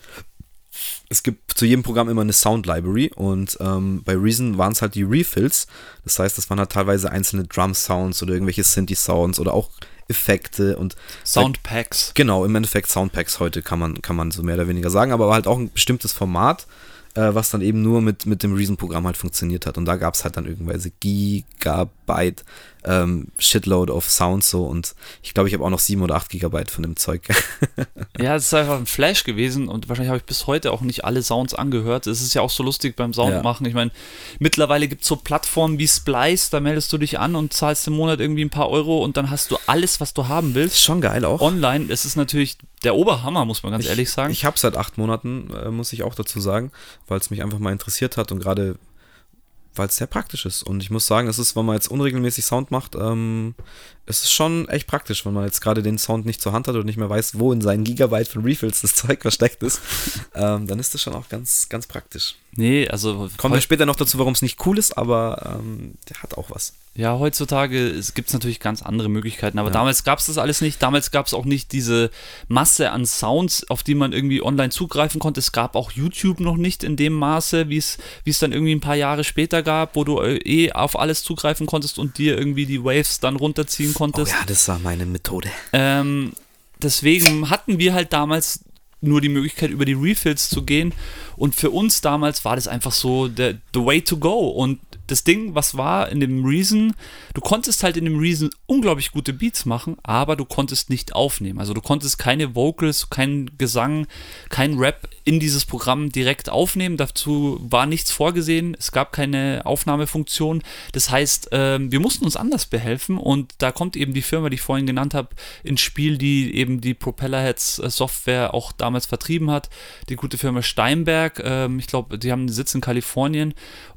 es gibt zu jedem Programm immer eine Sound Library und ähm, bei Reason waren es halt die Refills. Das heißt, das waren halt teilweise einzelne Drum Sounds oder irgendwelche Synthi Sounds oder auch Effekte und Soundpacks. Halt, genau, im Endeffekt Soundpacks heute kann man, kann man so mehr oder weniger sagen, aber halt auch ein bestimmtes Format, äh, was dann eben nur mit, mit dem Reason-Programm halt funktioniert hat. Und da gab es halt dann irgendwelche Gigabyte ähm, Shitload of Sounds so und ich glaube, ich habe auch noch 7 oder 8 Gigabyte von dem Zeug. ja, es ist einfach ein Flash gewesen und wahrscheinlich habe ich bis heute auch nicht alle Sounds angehört. Es ist ja auch so lustig beim Soundmachen. Ja. Ich meine, mittlerweile gibt es so Plattformen wie Splice, da meldest du dich an und zahlst im Monat irgendwie ein paar Euro und dann hast du alles, was du haben willst. Schon geil auch. Online. Es ist natürlich der Oberhammer, muss man ganz ich, ehrlich sagen. Ich habe seit acht Monaten, äh, muss ich auch dazu sagen, weil es mich einfach mal interessiert hat und gerade weil es sehr praktisch ist. Und ich muss sagen, es ist, wenn man jetzt unregelmäßig Sound macht, ähm, es ist schon echt praktisch, wenn man jetzt gerade den Sound nicht zur Hand hat und nicht mehr weiß, wo in seinen Gigabyte von Refills das Zeug versteckt ist, ähm, dann ist das schon auch ganz, ganz praktisch. Nee, also. Kommen wir später noch dazu, warum es nicht cool ist, aber ähm, der hat auch was. Ja, heutzutage gibt es natürlich ganz andere Möglichkeiten, aber ja. damals gab es das alles nicht. Damals gab es auch nicht diese Masse an Sounds, auf die man irgendwie online zugreifen konnte. Es gab auch YouTube noch nicht in dem Maße, wie es dann irgendwie ein paar Jahre später gab, wo du äh, eh auf alles zugreifen konntest und dir irgendwie die Waves dann runterziehen konntest. Oh ja, das war meine Methode. Ähm, deswegen hatten wir halt damals nur die Möglichkeit, über die Refills zu gehen. Und für uns damals war das einfach so the, the way to go. Und das Ding, was war in dem Reason, du konntest halt in dem Reason unglaublich gute Beats machen, aber du konntest nicht aufnehmen. Also du konntest keine Vocals, keinen Gesang, kein Rap in dieses Programm direkt aufnehmen. Dazu war nichts vorgesehen. Es gab keine Aufnahmefunktion. Das heißt, äh, wir mussten uns anders behelfen und da kommt eben die Firma, die ich vorhin genannt habe, ins Spiel, die eben die Propellerheads äh, Software auch damals vertrieben hat. Die gute Firma Steinberg. Äh, ich glaube, die haben einen Sitz in Kalifornien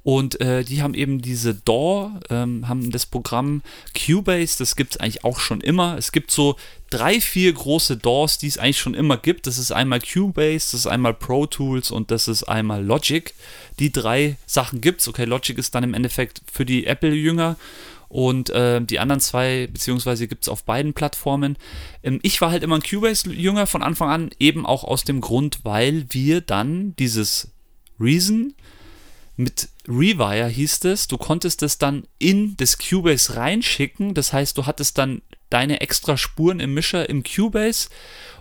und äh, die haben eben diese DAW, ähm, haben das Programm Cubase, das gibt es eigentlich auch schon immer. Es gibt so drei, vier große DAWs, die es eigentlich schon immer gibt. Das ist einmal Cubase, das ist einmal Pro Tools und das ist einmal Logic. Die drei Sachen gibt es. Okay, Logic ist dann im Endeffekt für die Apple-Jünger und äh, die anderen zwei, beziehungsweise gibt es auf beiden Plattformen. Ähm, ich war halt immer ein Cubase-Jünger von Anfang an, eben auch aus dem Grund, weil wir dann dieses Reason mit Rewire hieß es, du konntest es dann in das Cubase reinschicken. Das heißt, du hattest dann deine extra Spuren im Mischer im Cubase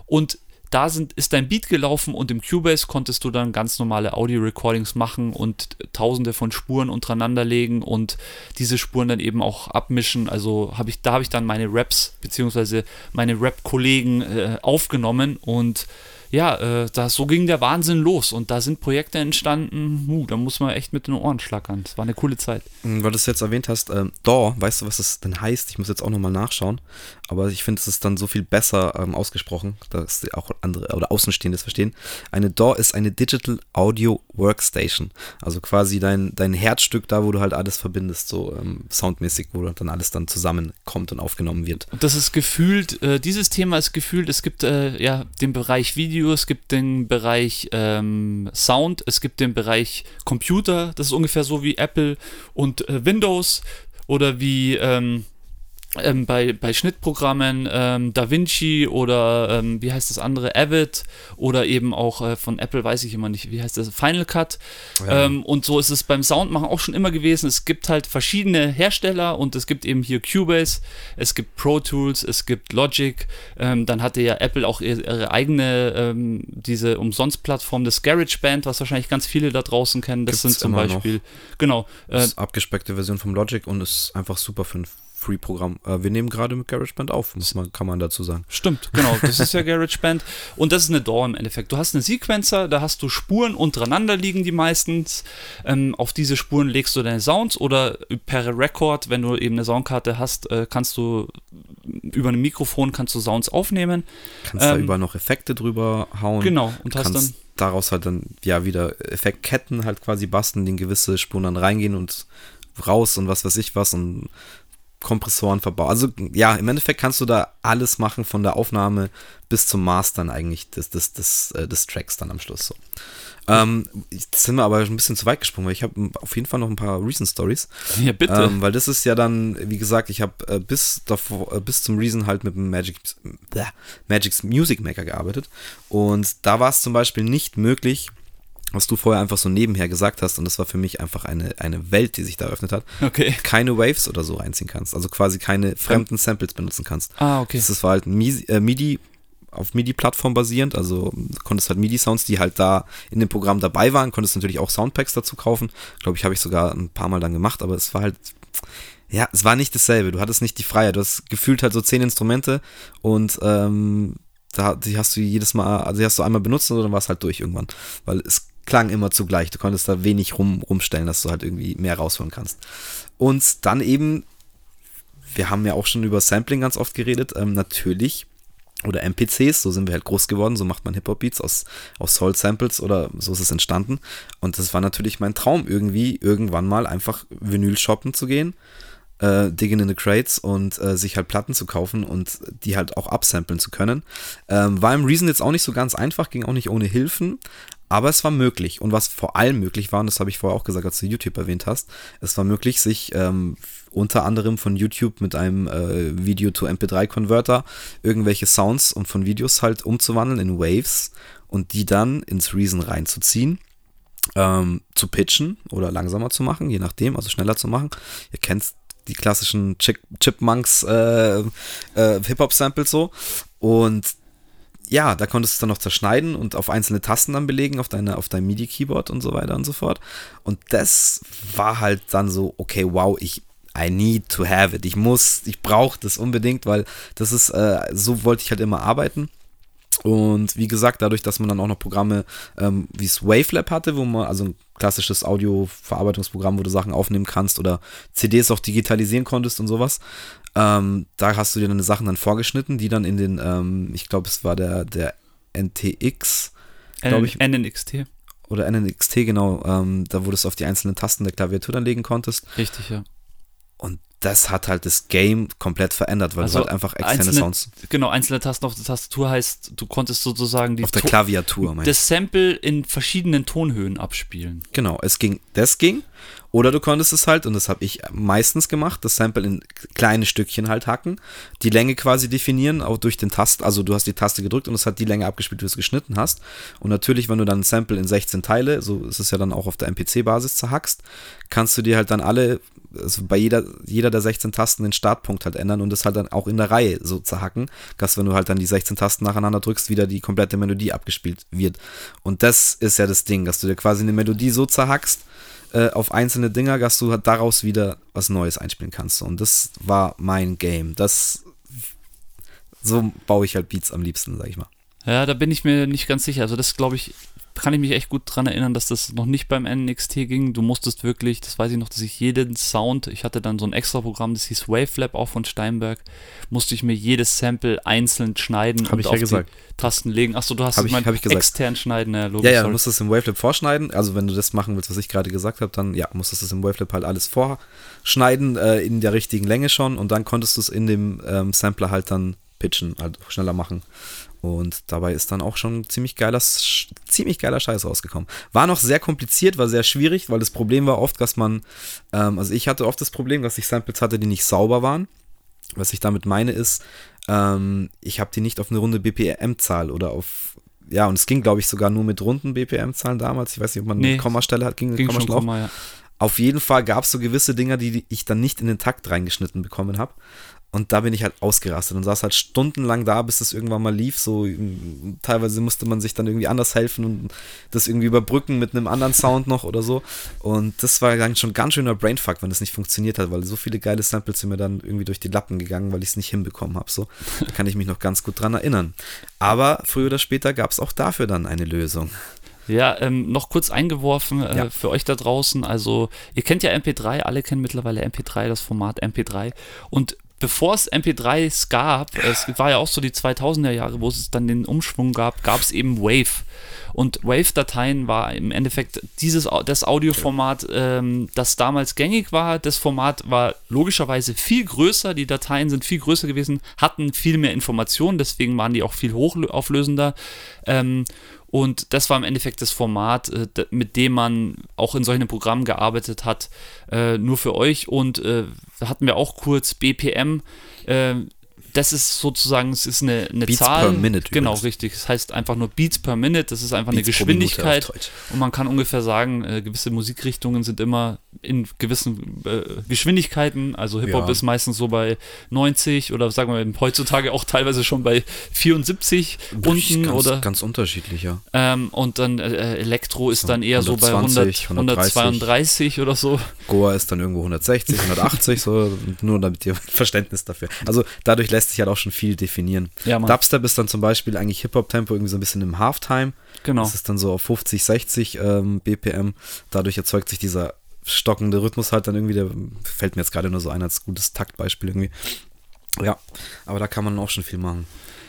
und da sind, ist dein Beat gelaufen und im Cubase konntest du dann ganz normale Audio-Recordings machen und tausende von Spuren untereinander legen und diese Spuren dann eben auch abmischen. Also habe ich, da habe ich dann meine Raps beziehungsweise meine Rap-Kollegen äh, aufgenommen und ja, äh, da, so ging der Wahnsinn los und da sind Projekte entstanden, uh, da muss man echt mit den Ohren schlackern. Das war eine coole Zeit. Weil du es jetzt erwähnt hast, äh, DAW, weißt du, was das denn heißt? Ich muss jetzt auch nochmal nachschauen, aber ich finde, es ist dann so viel besser ähm, ausgesprochen, dass auch andere oder Außenstehende verstehen. Eine DAW ist eine Digital Audio Workstation, also quasi dein, dein Herzstück da, wo du halt alles verbindest, so ähm, soundmäßig, wo dann alles dann zusammenkommt und aufgenommen wird. Das ist gefühlt, äh, dieses Thema ist gefühlt, es gibt äh, ja den Bereich Video, es gibt den Bereich ähm, Sound, es gibt den Bereich Computer, das ist ungefähr so wie Apple und äh, Windows oder wie ähm, ähm, bei, bei Schnittprogrammen ähm, DaVinci oder ähm, wie heißt das andere, Avid oder eben auch äh, von Apple, weiß ich immer nicht, wie heißt das, Final Cut. Ja. Ähm, und so ist es beim Soundmachen auch schon immer gewesen. Es gibt halt verschiedene Hersteller und es gibt eben hier Cubase, es gibt Pro Tools, es gibt Logic. Ähm, dann hatte ja Apple auch ihre eigene, ähm, diese Umsonst-Plattform des GarageBand, was wahrscheinlich ganz viele da draußen kennen. Das Gibt's sind zum Beispiel, noch. genau. Äh, das abgespeckte Version vom Logic und ist einfach super für Free-Programm. Äh, wir nehmen gerade mit GarageBand auf, muss man, kann man dazu sagen. Stimmt, genau. Das ist ja GarageBand. Und das ist eine DAW im Endeffekt. Du hast einen Sequencer, da hast du Spuren untereinander liegen, die meistens. Ähm, auf diese Spuren legst du deine Sounds oder per Record, wenn du eben eine Soundkarte hast, äh, kannst du über ein Mikrofon kannst du Sounds aufnehmen. Kannst ähm, da über noch Effekte drüber hauen. Genau, und hast dann daraus halt dann ja wieder Effektketten halt quasi basteln, die in gewisse Spuren dann reingehen und raus und was weiß ich was und Kompressoren verbauen. Also ja, im Endeffekt kannst du da alles machen von der Aufnahme bis zum Mastern eigentlich des, des, des, äh, des Tracks dann am Schluss. So. Ähm, jetzt sind wir aber ein bisschen zu weit gesprungen, weil ich habe auf jeden Fall noch ein paar Recent Stories. Ja, bitte. Ähm, weil das ist ja dann, wie gesagt, ich habe äh, bis davor, äh, bis zum Reason halt mit dem Magic, äh, Magic's Music Maker gearbeitet. Und da war es zum Beispiel nicht möglich, was du vorher einfach so nebenher gesagt hast, und das war für mich einfach eine, eine Welt, die sich da eröffnet hat, okay. keine Waves oder so reinziehen kannst. Also quasi keine fremden Samples benutzen kannst. Ah, okay. Das war halt äh, MIDI, auf MIDI-Plattform basierend, also konntest halt MIDI-Sounds, die halt da in dem Programm dabei waren, konntest natürlich auch Soundpacks dazu kaufen. Glaube ich, habe ich sogar ein paar Mal dann gemacht, aber es war halt, ja, es war nicht dasselbe. Du hattest nicht die Freiheit. Du hast gefühlt halt so zehn Instrumente und ähm, da, die hast du jedes Mal, also die hast du einmal benutzt und dann war es halt durch irgendwann. Weil es klang immer zugleich. Du konntest da wenig rum, rumstellen, dass du halt irgendwie mehr rausholen kannst. Und dann eben, wir haben ja auch schon über Sampling ganz oft geredet, ähm, natürlich oder MPCs, so sind wir halt groß geworden, so macht man Hip-Hop-Beats aus, aus Soul-Samples oder so ist es entstanden. Und das war natürlich mein Traum, irgendwie irgendwann mal einfach Vinyl shoppen zu gehen, äh, digging in the crates und äh, sich halt Platten zu kaufen und die halt auch upsamplen zu können. Ähm, war im Reason jetzt auch nicht so ganz einfach, ging auch nicht ohne Hilfen, aber es war möglich. Und was vor allem möglich war, und das habe ich vorher auch gesagt, als du YouTube erwähnt hast, es war möglich, sich ähm, unter anderem von YouTube mit einem äh, Video to MP3-Converter irgendwelche Sounds und von Videos halt umzuwandeln in Waves und die dann ins Reason reinzuziehen. Ähm, zu pitchen oder langsamer zu machen, je nachdem, also schneller zu machen. Ihr kennt die klassischen Chip Chipmunks äh, äh, Hip-Hop-Samples so. Und ja, da konntest du es dann noch zerschneiden und auf einzelne Tasten dann belegen, auf, deine, auf dein MIDI-Keyboard und so weiter und so fort. Und das war halt dann so, okay, wow, ich, I need to have it. Ich muss, ich brauche das unbedingt, weil das ist, äh, so wollte ich halt immer arbeiten. Und wie gesagt, dadurch, dass man dann auch noch Programme ähm, wie es Wavelab hatte, wo man, also ein klassisches Audio-Verarbeitungsprogramm, wo du Sachen aufnehmen kannst oder CDs auch digitalisieren konntest und sowas, ähm, da hast du dir deine Sachen dann vorgeschnitten, die dann in den, ähm, ich glaube, es war der, der NTX, glaube ich. NNXT. Oder NNXT, genau, ähm, da wo du es auf die einzelnen Tasten der Klaviatur dann legen konntest. Richtig, ja. Und das hat halt das Game komplett verändert, weil also du halt einfach externe einzelne, Sounds. Genau, einzelne Tasten auf der Tastatur heißt, du konntest sozusagen die auf der Klaviatur, das Sample in verschiedenen Tonhöhen abspielen. Genau, es ging, das ging. Oder du konntest es halt, und das habe ich meistens gemacht, das Sample in kleine Stückchen halt hacken, die Länge quasi definieren, auch durch den Tast, also du hast die Taste gedrückt und es hat die Länge abgespielt, wie du es geschnitten hast. Und natürlich, wenn du dann ein Sample in 16 Teile, so ist es ja dann auch auf der MPC-Basis zerhackst, kannst du dir halt dann alle also bei jeder, jeder der 16 Tasten den Startpunkt halt ändern und das halt dann auch in der Reihe so zerhacken, dass wenn du halt dann die 16 Tasten nacheinander drückst, wieder die komplette Melodie abgespielt wird. Und das ist ja das Ding, dass du dir quasi eine Melodie so zerhackst äh, auf einzelne Dinger, dass du halt daraus wieder was Neues einspielen kannst. Und das war mein Game. Das so baue ich halt Beats am liebsten, sag ich mal. Ja, da bin ich mir nicht ganz sicher. Also das glaube ich kann ich mich echt gut dran erinnern, dass das noch nicht beim NXT ging. Du musstest wirklich, das weiß ich noch, dass ich jeden Sound, ich hatte dann so ein extra Programm, das hieß Wavelab auch von Steinberg, musste ich mir jedes Sample einzeln schneiden hab und ich ja auf gesagt. die Tasten legen. Achso, du hast hab es ich, ich extern schneiden, ja, logisch. Ja, ja, du musst es im Wavelab vorschneiden. Also wenn du das machen willst, was ich gerade gesagt habe, dann ja, musstest du es im Wavelab halt alles vorschneiden, äh, in der richtigen Länge schon und dann konntest du es in dem ähm, Sampler halt dann pitchen, halt schneller machen. Und dabei ist dann auch schon ziemlich geiler, ziemlich geiler Scheiß rausgekommen. War noch sehr kompliziert, war sehr schwierig, weil das Problem war oft, dass man, ähm, also ich hatte oft das Problem, dass ich Samples hatte, die nicht sauber waren. Was ich damit meine ist, ähm, ich habe die nicht auf eine runde BPM-Zahl oder auf, ja, und es ging, glaube ich, sogar nur mit runden BPM-Zahlen damals. Ich weiß nicht, ob man Nee, eine Kommastelle hat, ging, Ging Kommaschlauch. Komma, ja. Auf jeden Fall gab es so gewisse Dinger, die ich dann nicht in den Takt reingeschnitten bekommen habe. Und da bin ich halt ausgerastet und saß halt stundenlang da, bis es irgendwann mal lief. So teilweise musste man sich dann irgendwie anders helfen und das irgendwie überbrücken mit einem anderen Sound noch oder so. Und das war dann schon ganz schöner Brainfuck, wenn das nicht funktioniert hat, weil so viele geile Samples sind mir dann irgendwie durch die Lappen gegangen, weil ich es nicht hinbekommen habe. So da kann ich mich noch ganz gut dran erinnern. Aber früher oder später gab es auch dafür dann eine Lösung. Ja, ähm, noch kurz eingeworfen äh, Ja. für euch da draußen. Also, ihr kennt ja MP3, alle kennen mittlerweile MP3, das Format MP3. Und bevor es MP3s gab, es war ja auch so die 2000er Jahre, wo es dann den Umschwung gab, gab es eben Wave. Und Wave-Dateien war im Endeffekt dieses, das Audioformat, ähm, das damals gängig war. Das Format war logischerweise viel größer, die Dateien sind viel größer gewesen, hatten viel mehr Informationen, deswegen waren die auch viel hochauflösender. Ähm, und das war im Endeffekt das Format, äh, mit dem man auch in solchen Programmen gearbeitet hat, äh, nur für euch. Und äh, hatten wir auch kurz BPM. Das ist sozusagen, es ist eine, eine Beats Zahl. per Minute Genau, übrigens. richtig. Es heißt einfach nur Beats per Minute. Das ist einfach Beats eine Geschwindigkeit. Und man kann ungefähr sagen, gewisse Musikrichtungen sind immer in gewissen äh, Geschwindigkeiten. Also Hip-Hop Ja. ist meistens so bei 90 oder sagen wir heutzutage auch teilweise schon bei 74 unten ganz, oder ganz unterschiedlich, ja. ähm, und dann äh, Elektro ist So, dann eher so bei 120, 100, 132 oder so. Goa ist dann irgendwo 160, 180, so, nur damit ihr Verständnis dafür. Also dadurch lässt sich halt auch schon viel definieren. Ja. Dubstep ist dann zum Beispiel eigentlich Hip-Hop-Tempo irgendwie so ein bisschen im Halftime. Genau. Das ist dann so auf 50, 60 ähm, BPM. Dadurch erzeugt sich dieser stockende Rhythmus halt dann irgendwie, der fällt mir jetzt gerade nur so ein als gutes Taktbeispiel irgendwie. Ja, aber da kann man auch schon viel machen.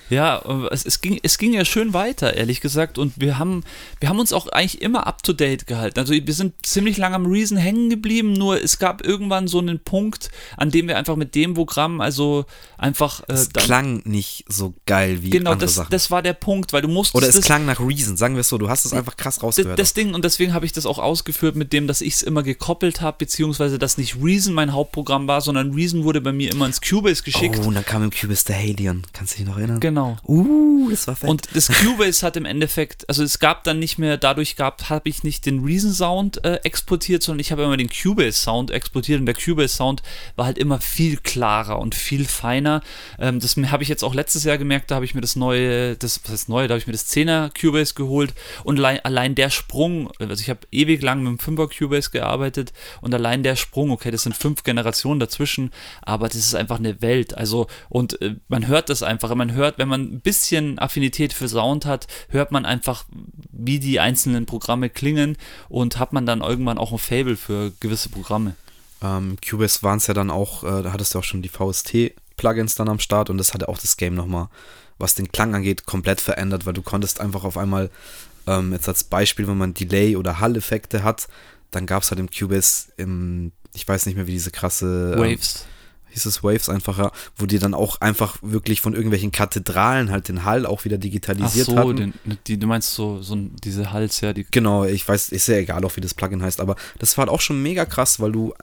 Ja, es, es, ging, es ging ja schön weiter, ehrlich gesagt. Und wir haben, wir haben uns auch eigentlich immer up to date gehalten. Also wir sind ziemlich lange am Reason hängen geblieben, nur es gab irgendwann so einen Punkt, an dem wir einfach mit dem Programm, also einfach. Äh, Es klang nicht so geil wie genau, andere das, Sachen. das war der Punkt, weil du musstest. Oder es das, klang nach Reason, sagen wir es so, du hast es einfach krass das, rausgehört. das Ding, und deswegen habe ich das auch ausgeführt mit dem, dass ich es immer gekoppelt habe, beziehungsweise dass nicht Reason mein Hauptprogramm war, sondern Reason wurde bei mir immer ins Cubase geschickt. Oh, und dann kam im Cubase der Halion. Kannst du dich noch erinnern? Genau. Uh, das war fett. Und das Cubase hat im Endeffekt, also es gab dann nicht mehr, dadurch gab, habe ich nicht den Reason Sound äh, exportiert, sondern ich habe immer den Cubase Sound exportiert und der Cubase Sound war halt immer viel klarer und viel feiner. Ähm, das habe ich jetzt auch letztes Jahr gemerkt, da habe ich mir das neue, das was heißt neue, da habe ich mir das 10er Cubase geholt und allein, allein der Sprung, also ich habe ewig lang mit dem 5er Cubase gearbeitet und allein der Sprung, okay, das sind fünf Generationen dazwischen, aber das ist einfach eine Welt. Also und äh, man hört das einfach, man hört, wenn man ein bisschen Affinität für Sound hat, hört man einfach, wie die einzelnen Programme klingen und hat man dann irgendwann auch ein Fable für gewisse Programme. ähm, Cubase waren es ja dann auch, äh, da hattest du auch schon die VST-Plugins dann am Start und das hatte auch das Game nochmal, was den Klang angeht, komplett verändert, weil du konntest einfach auf einmal, ähm, jetzt als Beispiel, wenn man Delay- oder Hall-Effekte hat, dann gab es halt im Cubase, im, ich weiß nicht mehr, wie diese krasse ähm, Waves. Hieß es Waves einfach, ja, wo die dann auch einfach wirklich von irgendwelchen Kathedralen halt den Hall auch wieder Ach digitalisiert so, hatten. den, die, du meinst so, so diese Hals, ja, die Genau, ich weiß, ist ja egal, auch wie das Plugin heißt, aber das war halt auch schon mega krass, weil du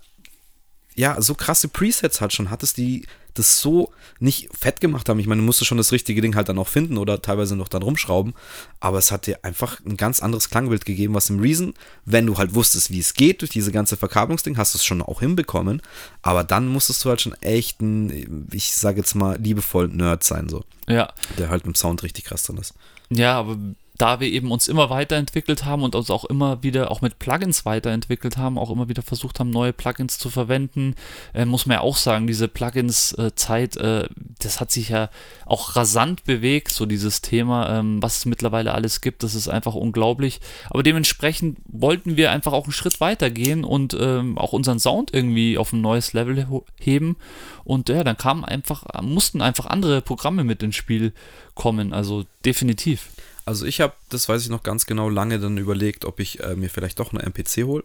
ja so krasse Presets halt schon hattest, die das so nicht fett gemacht haben. Ich meine, du musstest schon das richtige Ding halt dann auch finden oder teilweise noch dann rumschrauben, aber es hat dir einfach ein ganz anderes Klangbild gegeben, was im Reason, wenn du halt wusstest, wie es geht durch diese ganze Verkabelungsding, hast du es schon auch hinbekommen, aber dann musstest du halt schon echt ein, ich sage jetzt mal, liebevoll Nerd sein, so, ja, der halt dem Sound richtig krass drin ist. Ja, aber da wir eben uns immer weiterentwickelt haben und uns auch immer wieder auch mit Plugins weiterentwickelt haben, auch immer wieder versucht haben, neue Plugins zu verwenden, äh, muss man ja auch sagen, diese Plugins-Zeit, äh, das hat sich ja auch rasant bewegt, so dieses Thema, ähm, was es mittlerweile alles gibt, das ist einfach unglaublich. Aber dementsprechend wollten wir einfach auch einen Schritt weitergehen und ähm, auch unseren Sound irgendwie auf ein neues Level heben. Und ja, dann kamen einfach, mussten einfach andere Programme mit ins Spiel kommen, also definitiv. Also ich habe, das weiß ich noch ganz genau, lange dann überlegt, ob ich äh, mir vielleicht doch eine MPC hole,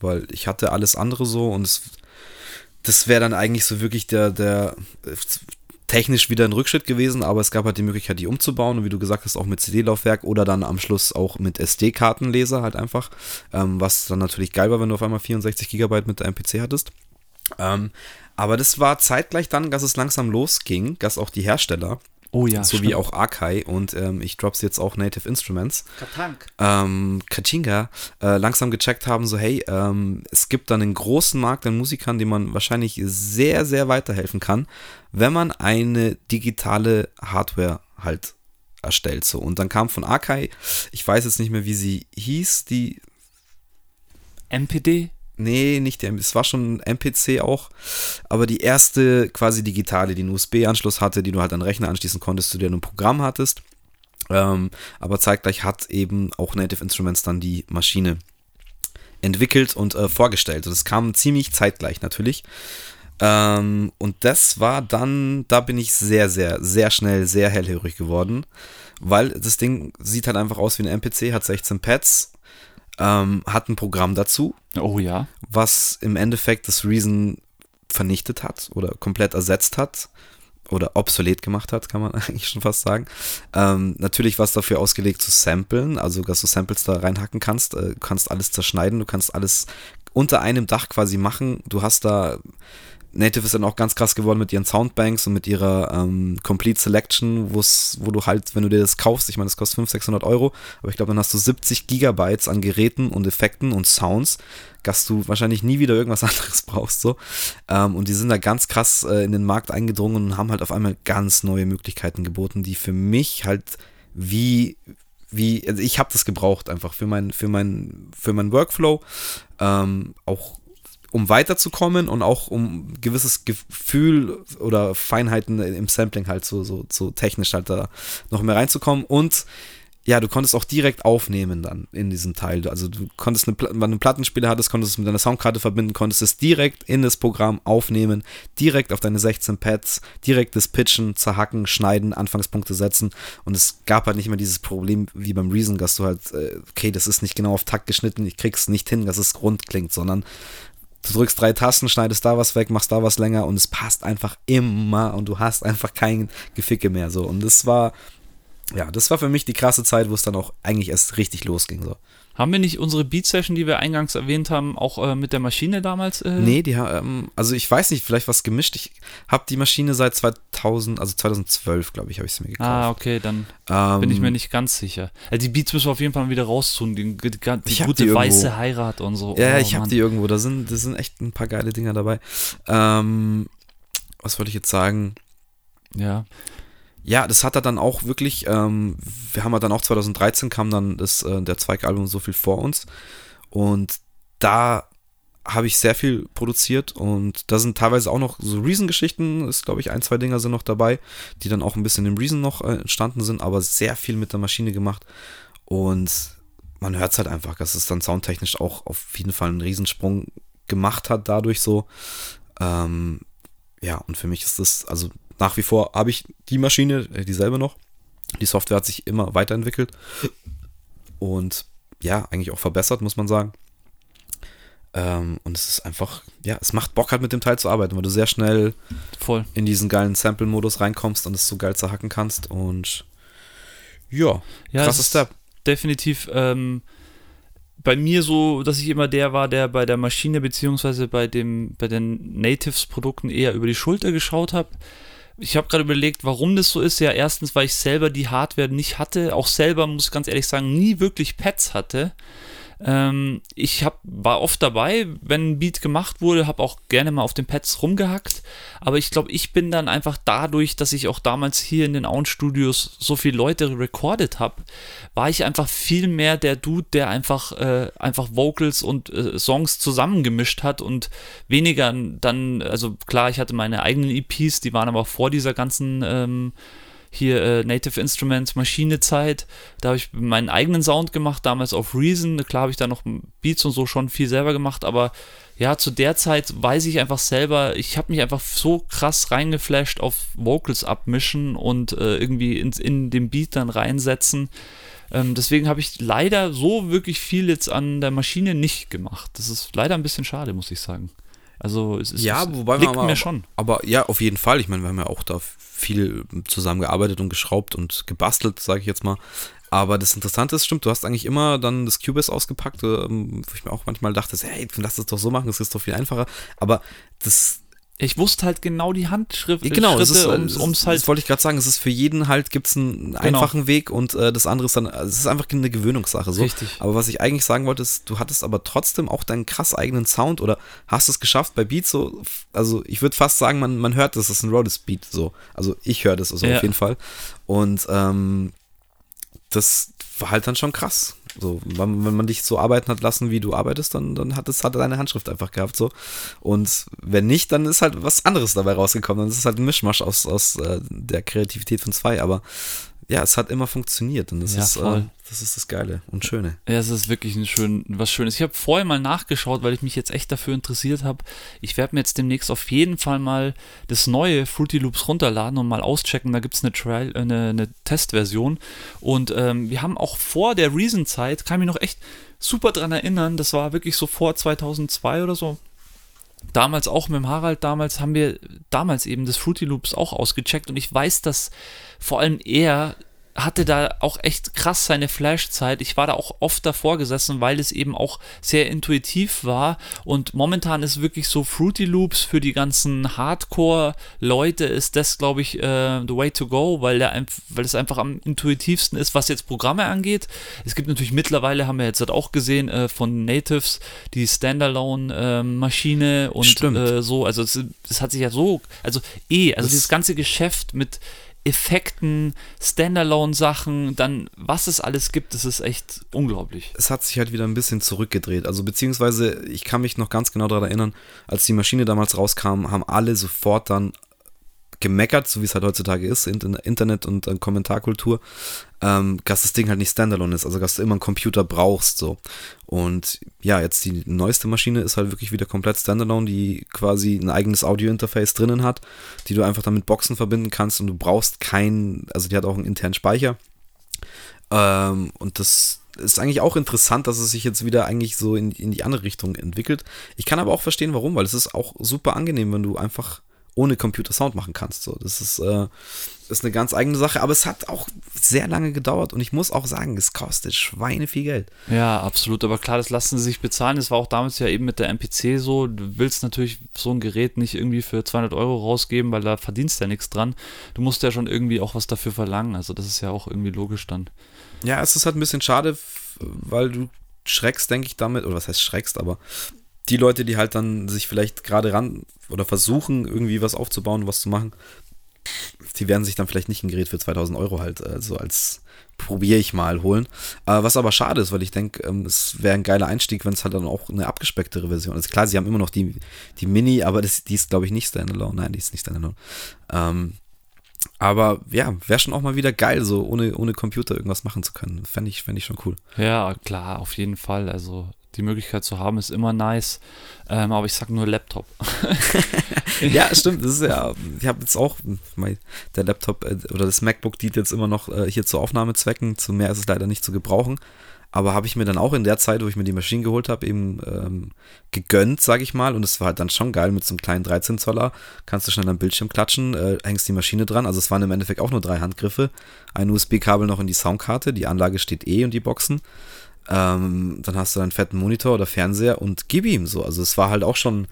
weil ich hatte alles andere so und es, das wäre dann eigentlich so wirklich der, der äh, technisch wieder ein Rückschritt gewesen, aber es gab halt die Möglichkeit, die umzubauen und wie du gesagt hast, auch mit CD-Laufwerk oder dann am Schluss auch mit SD-Kartenleser halt einfach, ähm, was dann natürlich geil war, wenn du auf einmal 64 Gigabyte mit der MPC hattest. Ähm, Aber das war zeitgleich dann, dass es langsam losging, dass auch die Hersteller, Oh ja. so wie auch Akai und ähm, ich drop's jetzt auch Native Instruments, Katank. ähm, Kachinga, äh, langsam gecheckt haben, so hey, ähm, es gibt dann einen großen Markt an Musikern, dem man wahrscheinlich sehr, sehr weiterhelfen kann, wenn man eine digitale Hardware halt erstellt. So. Und dann kam von Akai, ich weiß jetzt nicht mehr, wie sie hieß, die MPD? Nee, nicht die, es war schon ein MPC auch, aber die erste quasi digitale, die einen USB-Anschluss hatte, die du halt an den Rechner anschließen konntest, zu der du ein Programm hattest. Ähm, aber zeitgleich hat eben auch Native Instruments dann die Maschine entwickelt und äh, vorgestellt. Und es kam ziemlich zeitgleich natürlich. Ähm, und das war dann, da bin ich sehr, sehr, sehr schnell sehr hellhörig geworden, weil das Ding sieht halt einfach aus wie ein MPC, hat 16 Pads, ähm, hat ein Programm dazu, Oh ja. was im Endeffekt das Reason vernichtet hat oder komplett ersetzt hat oder obsolet gemacht hat, kann man eigentlich schon fast sagen. Ähm, natürlich war es dafür ausgelegt zu samplen, also dass du Samples da reinhacken kannst, äh, kannst alles zerschneiden, du kannst alles unter einem Dach quasi machen. Du hast da Native ist dann auch ganz krass geworden mit ihren Soundbanks und mit ihrer ähm, Complete Selection, wo du halt, wenn du dir das kaufst, ich meine, das kostet 500, 600 Euro, aber ich glaube, dann hast du 70 Gigabytes an Geräten und Effekten und Sounds, dass du wahrscheinlich nie wieder irgendwas anderes brauchst. so. Ähm, und die sind da ganz krass äh, in den Markt eingedrungen und haben halt auf einmal ganz neue Möglichkeiten geboten, die für mich halt wie wie also ich habe das gebraucht einfach für mein für mein für meinen Workflow ähm, auch um weiterzukommen und auch um gewisses Gefühl oder Feinheiten im Sampling halt so, so, so technisch halt da noch mehr reinzukommen. Und ja, du konntest auch direkt aufnehmen dann in diesem Teil. Also du konntest, eine, wenn du einen Plattenspieler hattest, konntest du es mit deiner Soundkarte verbinden, konntest es direkt in das Programm aufnehmen, direkt auf deine 16 Pads, direkt das Pitchen, zerhacken, schneiden, Anfangspunkte setzen. Und es gab halt nicht mehr dieses Problem wie beim Reason, dass du halt, äh, okay, das ist nicht genau auf Takt geschnitten, ich krieg's nicht hin, dass es rund klingt, sondern du drückst drei Tasten, schneidest da was weg, machst da was länger und es passt einfach immer und du hast einfach kein Geficke mehr so. Und das war, ja, das war für mich die krasse Zeit, wo es dann auch eigentlich erst richtig losging so. Haben wir nicht unsere Beat-Session, die wir eingangs erwähnt haben, auch äh, mit der Maschine damals? Äh? Nee, die ähm, also ich weiß nicht, vielleicht was gemischt. Ich habe die Maschine seit 2000, also 2012, glaube ich, habe ich sie mir gekauft. Ah, okay, dann Ähm, bin ich mir nicht ganz sicher. Also die Beats müssen wir auf jeden Fall wieder raustun. Die, die, die gute die weiße Heirat und so. Ja, Oh, ich habe die irgendwo. Da sind, da sind echt ein paar geile Dinger dabei. Ähm, was wollte ich jetzt sagen? Ja. Ja, das hat er dann auch wirklich, ähm, wir haben ja dann auch 2013 kam dann das, äh, der Zweigalbum so viel vor uns und da habe ich sehr viel produziert und da sind teilweise auch noch so Reason-Geschichten, ist glaube ich ein, zwei Dinger sind noch dabei, die dann auch ein bisschen im Reason noch äh, entstanden sind, aber sehr viel mit der Maschine gemacht und man hört es halt einfach, dass es dann soundtechnisch auch auf jeden Fall einen Riesensprung gemacht hat dadurch so. Ähm, ja, und für mich ist das, also nach wie vor habe ich die Maschine, äh, dieselbe noch. Die Software hat sich immer weiterentwickelt und ja, eigentlich auch verbessert, muss man sagen. Ähm, und es ist einfach, ja, es macht Bock halt mit dem Teil zu arbeiten, weil du sehr schnell Voll. in diesen geilen Sample-Modus reinkommst und es so geil zerhacken kannst und ja, Ja, krasser Step. Definitiv ähm, bei mir so, dass ich immer der war, der bei der Maschine beziehungsweise bei dem bei den Natives-Produkten eher über die Schulter geschaut habe. Ich habe gerade überlegt, warum das so ist. Ja, erstens, weil ich selber die Hardware nicht hatte, auch selber, muss ich ganz ehrlich sagen, nie wirklich Pads hatte. Ähm, ich hab, war oft dabei, wenn ein Beat gemacht wurde, habe auch gerne mal auf den Pads rumgehackt. Aber ich glaube, ich bin dann einfach dadurch, dass ich auch damals hier in den Auen Studios so viele Leute recorded habe, war ich einfach viel mehr der Dude, der einfach, äh, einfach Vocals und äh, Songs zusammengemischt hat und weniger dann, also klar, ich hatte meine eigenen EPs, die waren aber vor dieser ganzen ähm, hier äh, Native Instruments Maschinezeit. Da habe ich meinen eigenen Sound gemacht, damals auf Reason. Klar habe ich da noch Beats und so schon viel selber gemacht, aber ja, zu der Zeit weiß ich einfach selber, ich habe mich einfach so krass reingeflasht auf Vocals abmischen und äh, irgendwie in, in den Beat dann reinsetzen. Ähm, deswegen habe ich leider so wirklich viel jetzt an der Maschine nicht gemacht. Das ist leider ein bisschen schade, muss ich sagen. Also es, ist, Ja, wobei liegt man mir aber, schon. Aber ja, auf jeden Fall. Ich meine, wir haben ja auch da viel zusammengearbeitet und geschraubt und gebastelt, sage ich jetzt mal. Aber das Interessante ist, stimmt, du hast eigentlich immer dann das Cubase ausgepackt, ähm, wo ich mir auch manchmal dachte, hey, lass das doch so machen, das ist doch viel einfacher. Aber das ich wusste halt genau die Handschrift, genau, es ist, ums, ums halt. Das wollte ich gerade sagen. Es ist für jeden halt gibt es einen Genau. einfachen Weg und äh, das andere ist dann, also es ist einfach eine Gewöhnungssache. So. Richtig. Aber was ich eigentlich sagen wollte, ist, du hattest aber trotzdem auch deinen krass eigenen Sound oder hast es geschafft bei Beats so, also ich würde fast sagen, man, man hört, das ist ein Rhodes Beat so. Also ich höre das also Ja. auf jeden Fall. Und ähm, das war halt dann schon krass. So, wenn, wenn man dich so arbeiten hat lassen, wie du arbeitest, dann, dann hat es hat deine Handschrift einfach gehabt so. Und wenn nicht, dann ist halt was anderes dabei rausgekommen. Dann ist es halt ein Mischmasch aus, aus äh, der Kreativität von zwei. Aber ja, es hat immer funktioniert und das Ja, ist äh, das ist das Geile und Schöne. Ja, es ist wirklich ein schön, was Schönes. Ich habe vorher mal nachgeschaut, weil ich mich jetzt echt dafür interessiert habe. Ich werde mir jetzt demnächst auf jeden Fall mal das neue Fruity Loops runterladen und mal auschecken. Da gibt es eine, Trial, äh, eine, eine Testversion. Und ähm, wir haben auch vor der Reason-Zeit, kann mich noch echt super dran erinnern, das war wirklich so vor 2002 oder so. Damals auch mit dem Harald, damals haben wir damals eben das Fruity Loops auch ausgecheckt und ich weiß, dass vor allem er hatte da auch echt krass seine Flashzeit. Ich war da auch oft davor gesessen, weil es eben auch sehr intuitiv war. Und momentan ist wirklich so Fruity Loops für die ganzen Hardcore-Leute ist das, glaube ich, äh, the way to go, weil, der, weil es einfach am intuitivsten ist, was jetzt Programme angeht. Es gibt natürlich mittlerweile, haben wir jetzt halt auch gesehen, äh, von Natives die Standalone-Maschine und Stimmt. äh, so. Also es, es hat sich ja so, also eh, also Das- dieses ganze Geschäft mit Effekten, Standalone-Sachen, dann was es alles gibt, das ist echt unglaublich. es hat sich halt wieder ein bisschen zurückgedreht. Also beziehungsweise, ich kann mich noch ganz genau daran erinnern, als die Maschine damals rauskam, haben alle sofort dann gemeckert, so wie es halt heutzutage ist, in, in Internet und äh, Kommentarkultur, ähm, dass das Ding halt nicht Standalone ist, also dass du immer einen Computer brauchst, so. Und ja, jetzt die neueste Maschine ist halt wirklich wieder komplett Standalone, die quasi ein eigenes Audio-Interface drinnen hat, die du einfach dann mit Boxen verbinden kannst und du brauchst keinen, also die hat auch einen internen Speicher. Ähm, und das ist eigentlich auch interessant, dass es sich jetzt wieder eigentlich so in, in die andere Richtung entwickelt. Ich kann aber auch verstehen, warum, weil es ist auch super angenehm, wenn du einfach ohne Computer Sound machen kannst. So, das ist, äh, ist eine ganz eigene Sache, aber es hat auch sehr lange gedauert und ich muss auch sagen, es kostet Schweine viel Geld. Ja, absolut. Aber klar, das lassen sie sich bezahlen. Das war auch damals ja eben mit der MPC so. Du willst natürlich so ein Gerät nicht irgendwie für 200 Euro rausgeben, weil da verdienst du ja nichts dran. Du musst ja schon irgendwie auch was dafür verlangen. Also das ist ja auch irgendwie logisch dann. Ja, es ist halt ein bisschen schade, weil du schreckst, denke ich, damit, oder was heißt schreckst, aber die Leute, die halt dann sich vielleicht gerade ran oder versuchen, irgendwie was aufzubauen, was zu machen, die werden sich dann vielleicht nicht ein Gerät für 2000 Euro halt äh, so als probiere ich mal holen. Äh, was aber schade ist, weil ich denke, ähm, es wäre ein geiler Einstieg, wenn es halt dann auch eine abgespecktere Version ist. Klar, sie haben immer noch die, die Mini, aber das, die ist, glaube ich, nicht Standalone. Nein, die ist nicht Standalone. Ähm, aber ja, wäre schon auch mal wieder geil, so ohne, ohne Computer irgendwas machen zu können. Fände ich, fänd ich schon cool. Ja, klar, auf jeden Fall. Also die Möglichkeit zu haben ist immer nice. Ähm, aber ich sag nur Laptop. ja, stimmt. Das ist ja, ich habe jetzt auch, mein, der Laptop äh, oder das MacBook dient jetzt immer noch äh, hier zu Aufnahmezwecken. Zu mehr ist es leider nicht zu gebrauchen. Aber habe ich mir dann auch in der Zeit, wo ich mir die Maschine geholt habe, eben ähm, gegönnt, sage ich mal. Und es war halt dann schon geil mit so einem kleinen 13 Zoller. Kannst du schnell am Bildschirm klatschen, äh, hängst die Maschine dran. Also es waren im Endeffekt auch nur drei Handgriffe. Ein USB-Kabel noch in die Soundkarte. Die Anlage steht eh und die Boxen. Ähm, dann hast du einen fetten Monitor oder Fernseher und gib ihm so. Also es war halt auch schon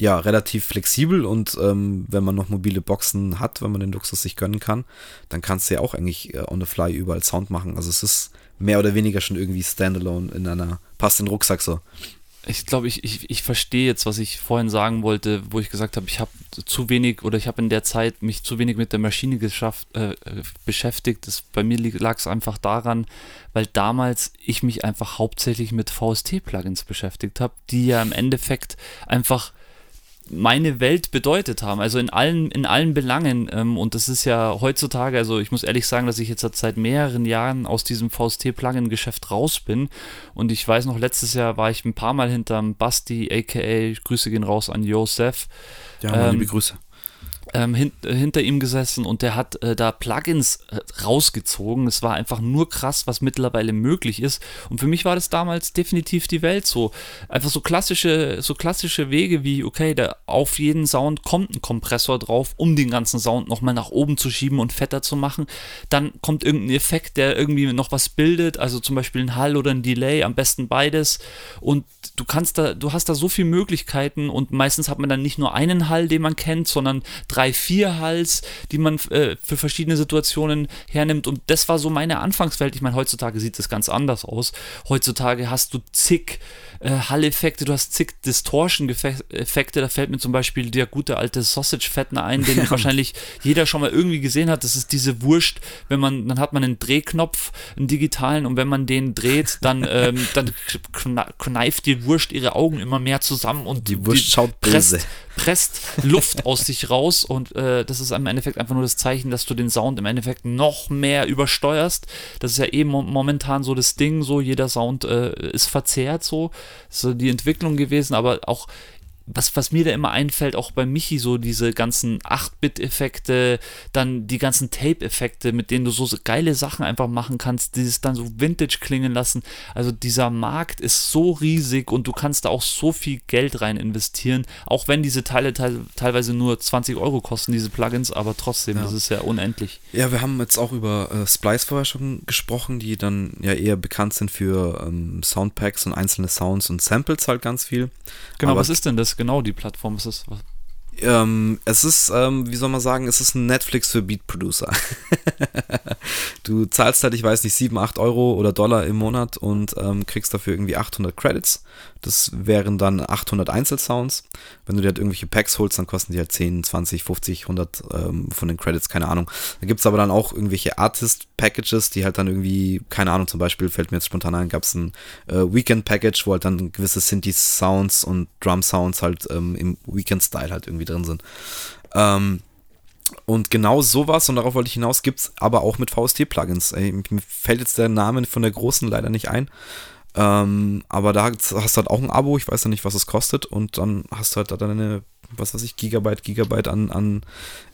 ja, relativ flexibel und ähm, wenn man noch mobile Boxen hat, wenn man den Luxus sich gönnen kann, dann kannst du ja auch eigentlich äh, on the fly überall Sound machen. Also es ist mehr oder weniger schon irgendwie standalone in einer, passt in den Rucksack so. Ich glaube, ich, ich, ich verstehe jetzt, was ich vorhin sagen wollte, wo ich gesagt habe, ich habe zu wenig oder ich habe in der Zeit mich zu wenig mit der Maschine geschafft, äh, beschäftigt. Das, bei mir lag es einfach daran, weil damals ich mich einfach hauptsächlich mit VST-Plugins beschäftigt habe, die ja im Endeffekt einfach meine Welt bedeutet haben, also in allen, in allen Belangen. Ähm, und das ist ja heutzutage, also ich muss ehrlich sagen, dass ich jetzt seit mehreren Jahren aus diesem VST-Plugin-Geschäft raus bin. Und ich weiß noch, letztes Jahr war ich ein paar Mal hinterm Basti, aka Grüße gehen raus an Josef. Ja, Ähm, liebe Grüße. Ähm, hin, äh, hinter ihm gesessen und der hat äh, da Plugins äh, rausgezogen. Es war einfach nur krass, was mittlerweile möglich ist. Und für mich war das damals definitiv die Welt so. Einfach so klassische, so klassische Wege wie, okay, da auf jeden Sound kommt ein Kompressor drauf, um den ganzen Sound nochmal nach oben zu schieben und fetter zu machen. Dann kommt irgendein Effekt, der irgendwie noch was bildet, also zum Beispiel ein Hall oder ein Delay, am besten beides. Und du kannst da, du hast da so viele Möglichkeiten und meistens hat man dann nicht nur einen Hall, den man kennt, sondern drei, vier Halls, die man äh, für verschiedene Situationen hernimmt. Und das war so meine Anfangswelt. Ich meine, heutzutage sieht das ganz anders aus. Heutzutage hast du zig äh, Hall-Effekte, du hast zig Distortion-Effekte. Da fällt mir zum Beispiel der gute alte Sausage-Fettner ein, den ja. wahrscheinlich jeder schon mal irgendwie gesehen hat. Das ist diese Wurst, wenn man, dann hat man einen Drehknopf, einen digitalen, und wenn man den dreht, dann, ähm, dann kneift die Wurst ihre Augen immer mehr zusammen und die Wurst die schaut böse presst Luft aus sich raus und äh, das ist im Endeffekt einfach nur das Zeichen, dass du den Sound im Endeffekt noch mehr übersteuerst. Das ist ja eben momentan so das Ding, so jeder Sound äh, ist verzerrt so. Das ist so die Entwicklung gewesen, aber auch was, was mir da immer einfällt, auch bei Michi, so diese ganzen 8-Bit-Effekte, dann die ganzen Tape-Effekte, mit denen du so geile Sachen einfach machen kannst, die es dann so Vintage klingen lassen. Also dieser Markt ist so riesig und du kannst da auch so viel Geld rein investieren, auch wenn diese Teile te teilweise nur 20 Euro kosten, diese Plugins, aber trotzdem, ja. das ist ja unendlich. Ja, wir haben jetzt auch über äh, Splice vorher schon gesprochen, die dann ja eher bekannt sind für ähm, Soundpacks und einzelne Sounds und Samples halt ganz viel. Genau, aber was ist denn das? Genau die Plattform? Ist es, ähm, es ist, ähm, wie soll man sagen, es ist ein Netflix für Beat Producer. du zahlst halt, ich weiß nicht, 7, 8 Euro oder Dollar im Monat und ähm, kriegst dafür irgendwie 800 Credits. Das wären dann 800 Einzelsounds. Wenn du dir halt irgendwelche Packs holst, dann kosten die halt 10, 20, 50, 100 ähm, von den Credits, keine Ahnung. Da gibt es aber dann auch irgendwelche Artist-Packages, die halt dann irgendwie, keine Ahnung, zum Beispiel fällt mir jetzt spontan ein, gab es ein äh, Weekend-Package, wo halt dann gewisse Synthi-Sounds und Drum-Sounds halt ähm, im Weekend-Style halt irgendwie drin sind. Ähm, und genau sowas, und darauf wollte ich hinaus, gibt es aber auch mit VST-Plugins. Mir fällt jetzt der Name von der großen leider nicht ein. Ähm, aber da hast du halt auch ein Abo, ich weiß ja nicht, was es kostet, und dann hast du halt da deine was weiß ich, Gigabyte, Gigabyte an, an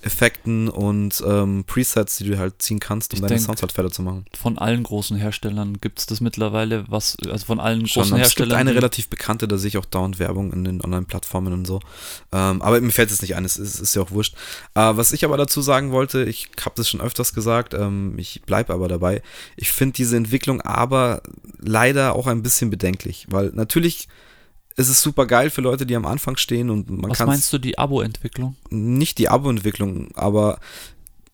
Effekten und ähm, Presets, die du halt ziehen kannst, um ich deine Sounds halt fertig zu machen. Von allen großen Herstellern gibt es das mittlerweile, was, also von allen Schon, großen Herstellern. Es gibt eine relativ bekannte, da sehe ich auch dauernd Werbung in den Online-Plattformen und so. Ähm, aber mir fällt es nicht ein, es ist, ist, ja auch wurscht. Äh, was ich aber dazu sagen wollte, ich habe das schon öfters gesagt, ähm, ich bleibe aber dabei. Ich finde diese Entwicklung aber leider auch ein bisschen bedenklich, weil natürlich es ist super geil für Leute, die am Anfang stehen und man kann. Was meinst du, die Abo-Entwicklung? Nicht die Abo-Entwicklung, aber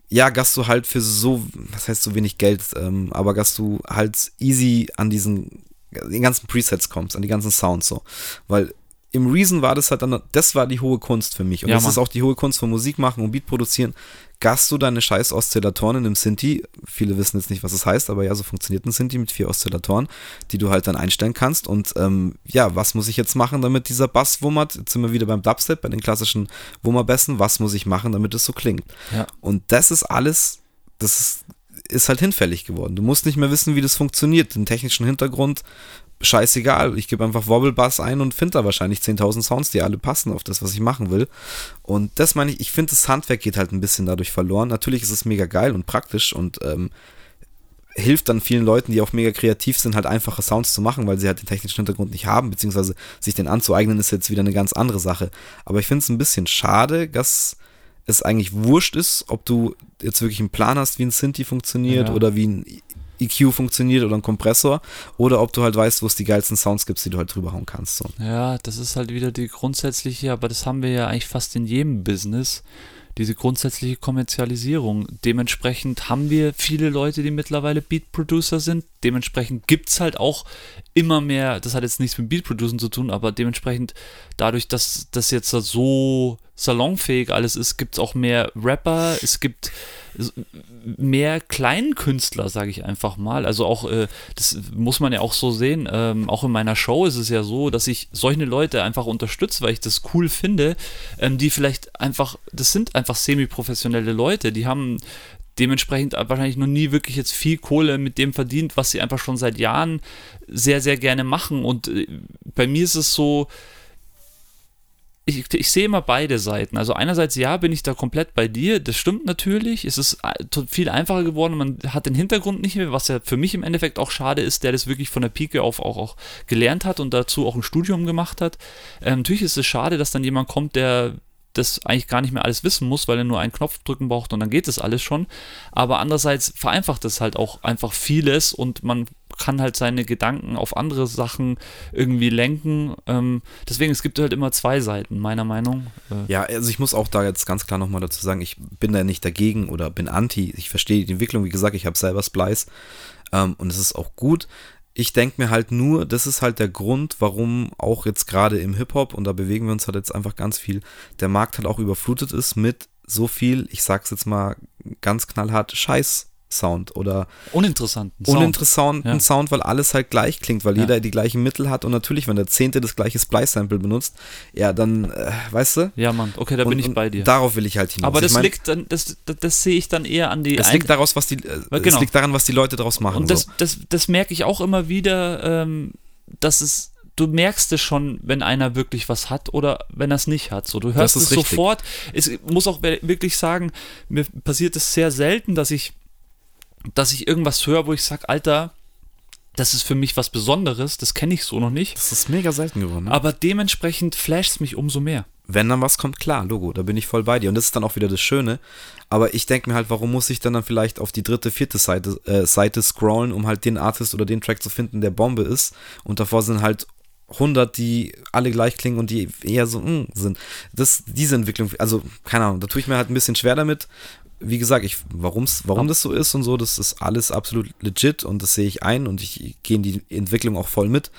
ja, dass du halt für so, was heißt so wenig Geld, ähm, aber dass du halt easy an diesen, den ganzen Presets kommst, an die ganzen Sounds so. Weil im Reason war das halt dann, das war die hohe Kunst für mich. Und ja, das Mann. ist auch die hohe Kunst von Musik machen und Beat produzieren. Gast du deine scheiß Oszillatoren in einem Synthi, viele wissen jetzt nicht, was es das heißt, aber ja, so funktioniert ein Synthi mit vier Oszillatoren, die du halt dann einstellen kannst. Und ähm, ja, was muss ich jetzt machen, damit dieser Bass wummert? Jetzt sind wir wieder beim Dubstep, bei den klassischen Wummerbässen. Was muss ich machen, damit es so klingt? Ja. Und das ist alles, das ist ist halt hinfällig geworden. Du musst nicht mehr wissen, wie das funktioniert, den technischen Hintergrund scheißegal. Ich gebe einfach Wobble Bass ein und finde da wahrscheinlich 10.000 Sounds, die alle passen auf das, was ich machen will. Und das meine ich, ich finde, das Handwerk geht halt ein bisschen dadurch verloren. Natürlich ist es mega geil und praktisch und ähm, hilft dann vielen Leuten, die auch mega kreativ sind, halt einfache Sounds zu machen, weil sie halt den technischen Hintergrund nicht haben, beziehungsweise sich den anzueignen, ist jetzt wieder eine ganz andere Sache. Aber ich finde es ein bisschen schade, dass es eigentlich wurscht ist, ob du jetzt wirklich einen Plan hast, wie ein Synthi funktioniert ja. oder wie ein EQ funktioniert oder ein Kompressor oder ob du halt weißt, wo es die geilsten Sounds gibt, die du halt drüber hauen kannst. So. Ja, das ist halt wieder die grundsätzliche, aber das haben wir ja eigentlich fast in jedem Business, diese grundsätzliche Kommerzialisierung. Dementsprechend haben wir viele Leute, die mittlerweile Beat Producer sind. Dementsprechend gibt es halt auch immer mehr, das hat jetzt nichts mit Beat Producen zu tun, aber dementsprechend dadurch, dass das jetzt so salonfähig alles ist, gibt es auch mehr Rapper, es gibt mehr kleinen Künstler, sage ich einfach mal. Also auch, äh, das muss man ja auch so sehen, ähm, auch in meiner Show ist es ja so, dass ich solche Leute einfach unterstütze, weil ich das cool finde, ähm, die vielleicht einfach, das sind einfach semi-professionelle Leute, die haben dementsprechend wahrscheinlich noch nie wirklich jetzt viel Kohle mit dem verdient, was sie einfach schon seit Jahren sehr, sehr gerne machen. Und äh, bei mir ist es so, ich, ich sehe immer beide Seiten. Also einerseits, ja, bin ich da komplett bei dir. Das stimmt natürlich. Es ist äh, viel einfacher geworden. Man hat den Hintergrund nicht mehr, was ja für mich im Endeffekt auch schade ist, der das wirklich von der Pike auf auch, auch gelernt hat und dazu auch ein Studium gemacht hat. Ähm, natürlich ist es schade, dass dann jemand kommt, der das eigentlich gar nicht mehr alles wissen muss, weil er nur einen Knopf drücken braucht und dann geht das alles schon. Aber andererseits vereinfacht es halt auch einfach vieles und man kann halt seine Gedanken auf andere Sachen irgendwie lenken. Ähm, deswegen, es gibt halt immer zwei Seiten, meiner Meinung. Äh ja, also ich muss auch da jetzt ganz klar nochmal dazu sagen, ich bin da nicht dagegen oder bin anti. Ich verstehe die Entwicklung, wie gesagt, ich habe selber Splice ähm, und es ist auch gut ich denke mir halt nur, das ist halt der Grund, warum auch jetzt gerade im Hip-Hop, und da bewegen wir uns halt jetzt einfach ganz viel, der Markt halt auch überflutet ist mit so viel, ich sag's jetzt mal ganz knallhart, Scheiß Sound oder uninteressanten Sound, uninteressanten ja. Sound weil alles halt gleich klingt, weil ja. jeder die gleichen Mittel hat und natürlich, wenn der Zehnte das gleiche Splice-Sample benutzt, ja, dann, äh, weißt du? Ja, Mann, okay, da und, bin ich bei dir. Darauf will ich halt hinaus. Aber das ich mein, liegt dann, das, das, das sehe ich dann eher an die. Es liegt daraus, was die, äh, genau. liegt daran, was die Leute daraus machen. Und das, so. das, das merke ich auch immer wieder, ähm, dass es du merkst es schon, wenn einer wirklich was hat oder wenn er es nicht hat. So, du hörst es richtig. sofort. Ich muss auch wirklich sagen, mir passiert es sehr selten, dass ich dass ich irgendwas höre, wo ich sage, Alter, das ist für mich was Besonderes, das kenne ich so noch nicht. Das ist mega selten geworden. Ne? Aber dementsprechend flasht es mich umso mehr. Wenn dann was kommt, klar, Logo, da bin ich voll bei dir. Und das ist dann auch wieder das Schöne. Aber ich denke mir halt, warum muss ich dann, dann vielleicht auf die dritte, vierte Seite, äh, Seite scrollen, um halt den Artist oder den Track zu finden, der Bombe ist. Und davor sind halt 100, die alle gleich klingen und die eher so mm, sind. Das, diese Entwicklung, also keine Ahnung, da tue ich mir halt ein bisschen schwer damit wie gesagt, ich, warum's, warum das so ist und so, das ist alles absolut legit und das sehe ich ein und ich gehe in die Entwicklung auch voll mit.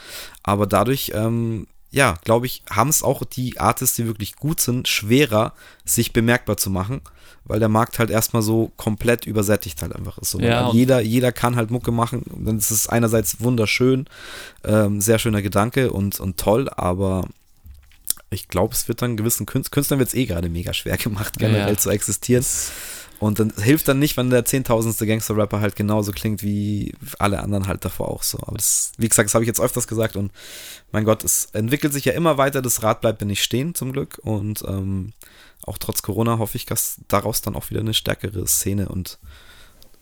Aber dadurch, ähm, ja, glaube ich, haben es auch die Artists, die wirklich gut sind, schwerer, sich bemerkbar zu machen, weil der Markt halt erstmal so komplett übersättigt halt einfach ist. So, ja, jeder, jeder kann halt Mucke machen. Dann ist es einerseits wunderschön, ähm, sehr schöner Gedanke und, und toll, aber ich glaube, es wird dann gewissen Künstlern wird es eh gerade mega schwer gemacht, generell ja. zu existieren. Und dann hilft dann nicht, wenn der zehntausendste Gangster-Rapper halt genauso klingt wie alle anderen halt davor auch so. Aber das, wie gesagt, das habe ich jetzt öfters gesagt und mein Gott, es entwickelt sich ja immer weiter. Das Rad bleibt ja nicht stehen, zum Glück. Und ähm, auch trotz Corona hoffe ich, dass daraus dann auch wieder eine stärkere Szene und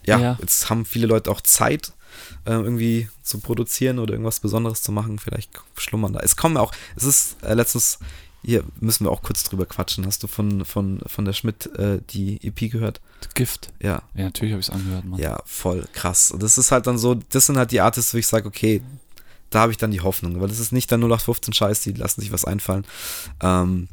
ja, ja. jetzt haben viele Leute auch Zeit, äh, irgendwie zu produzieren oder irgendwas Besonderes zu machen. Vielleicht schlummern da. Es kommen auch, es ist äh, letztens hier müssen wir auch kurz drüber quatschen. Hast du von, von, von der Schmidt äh, die EP gehört? Gift. Ja. Ja, natürlich habe ich es angehört, Mann. Ja, voll krass. Und das ist halt dann so, das sind halt die Artists, wo ich sage, okay, da habe ich dann die Hoffnung, weil das ist nicht der 0815 Scheiß, die lassen sich was einfallen. Ähm,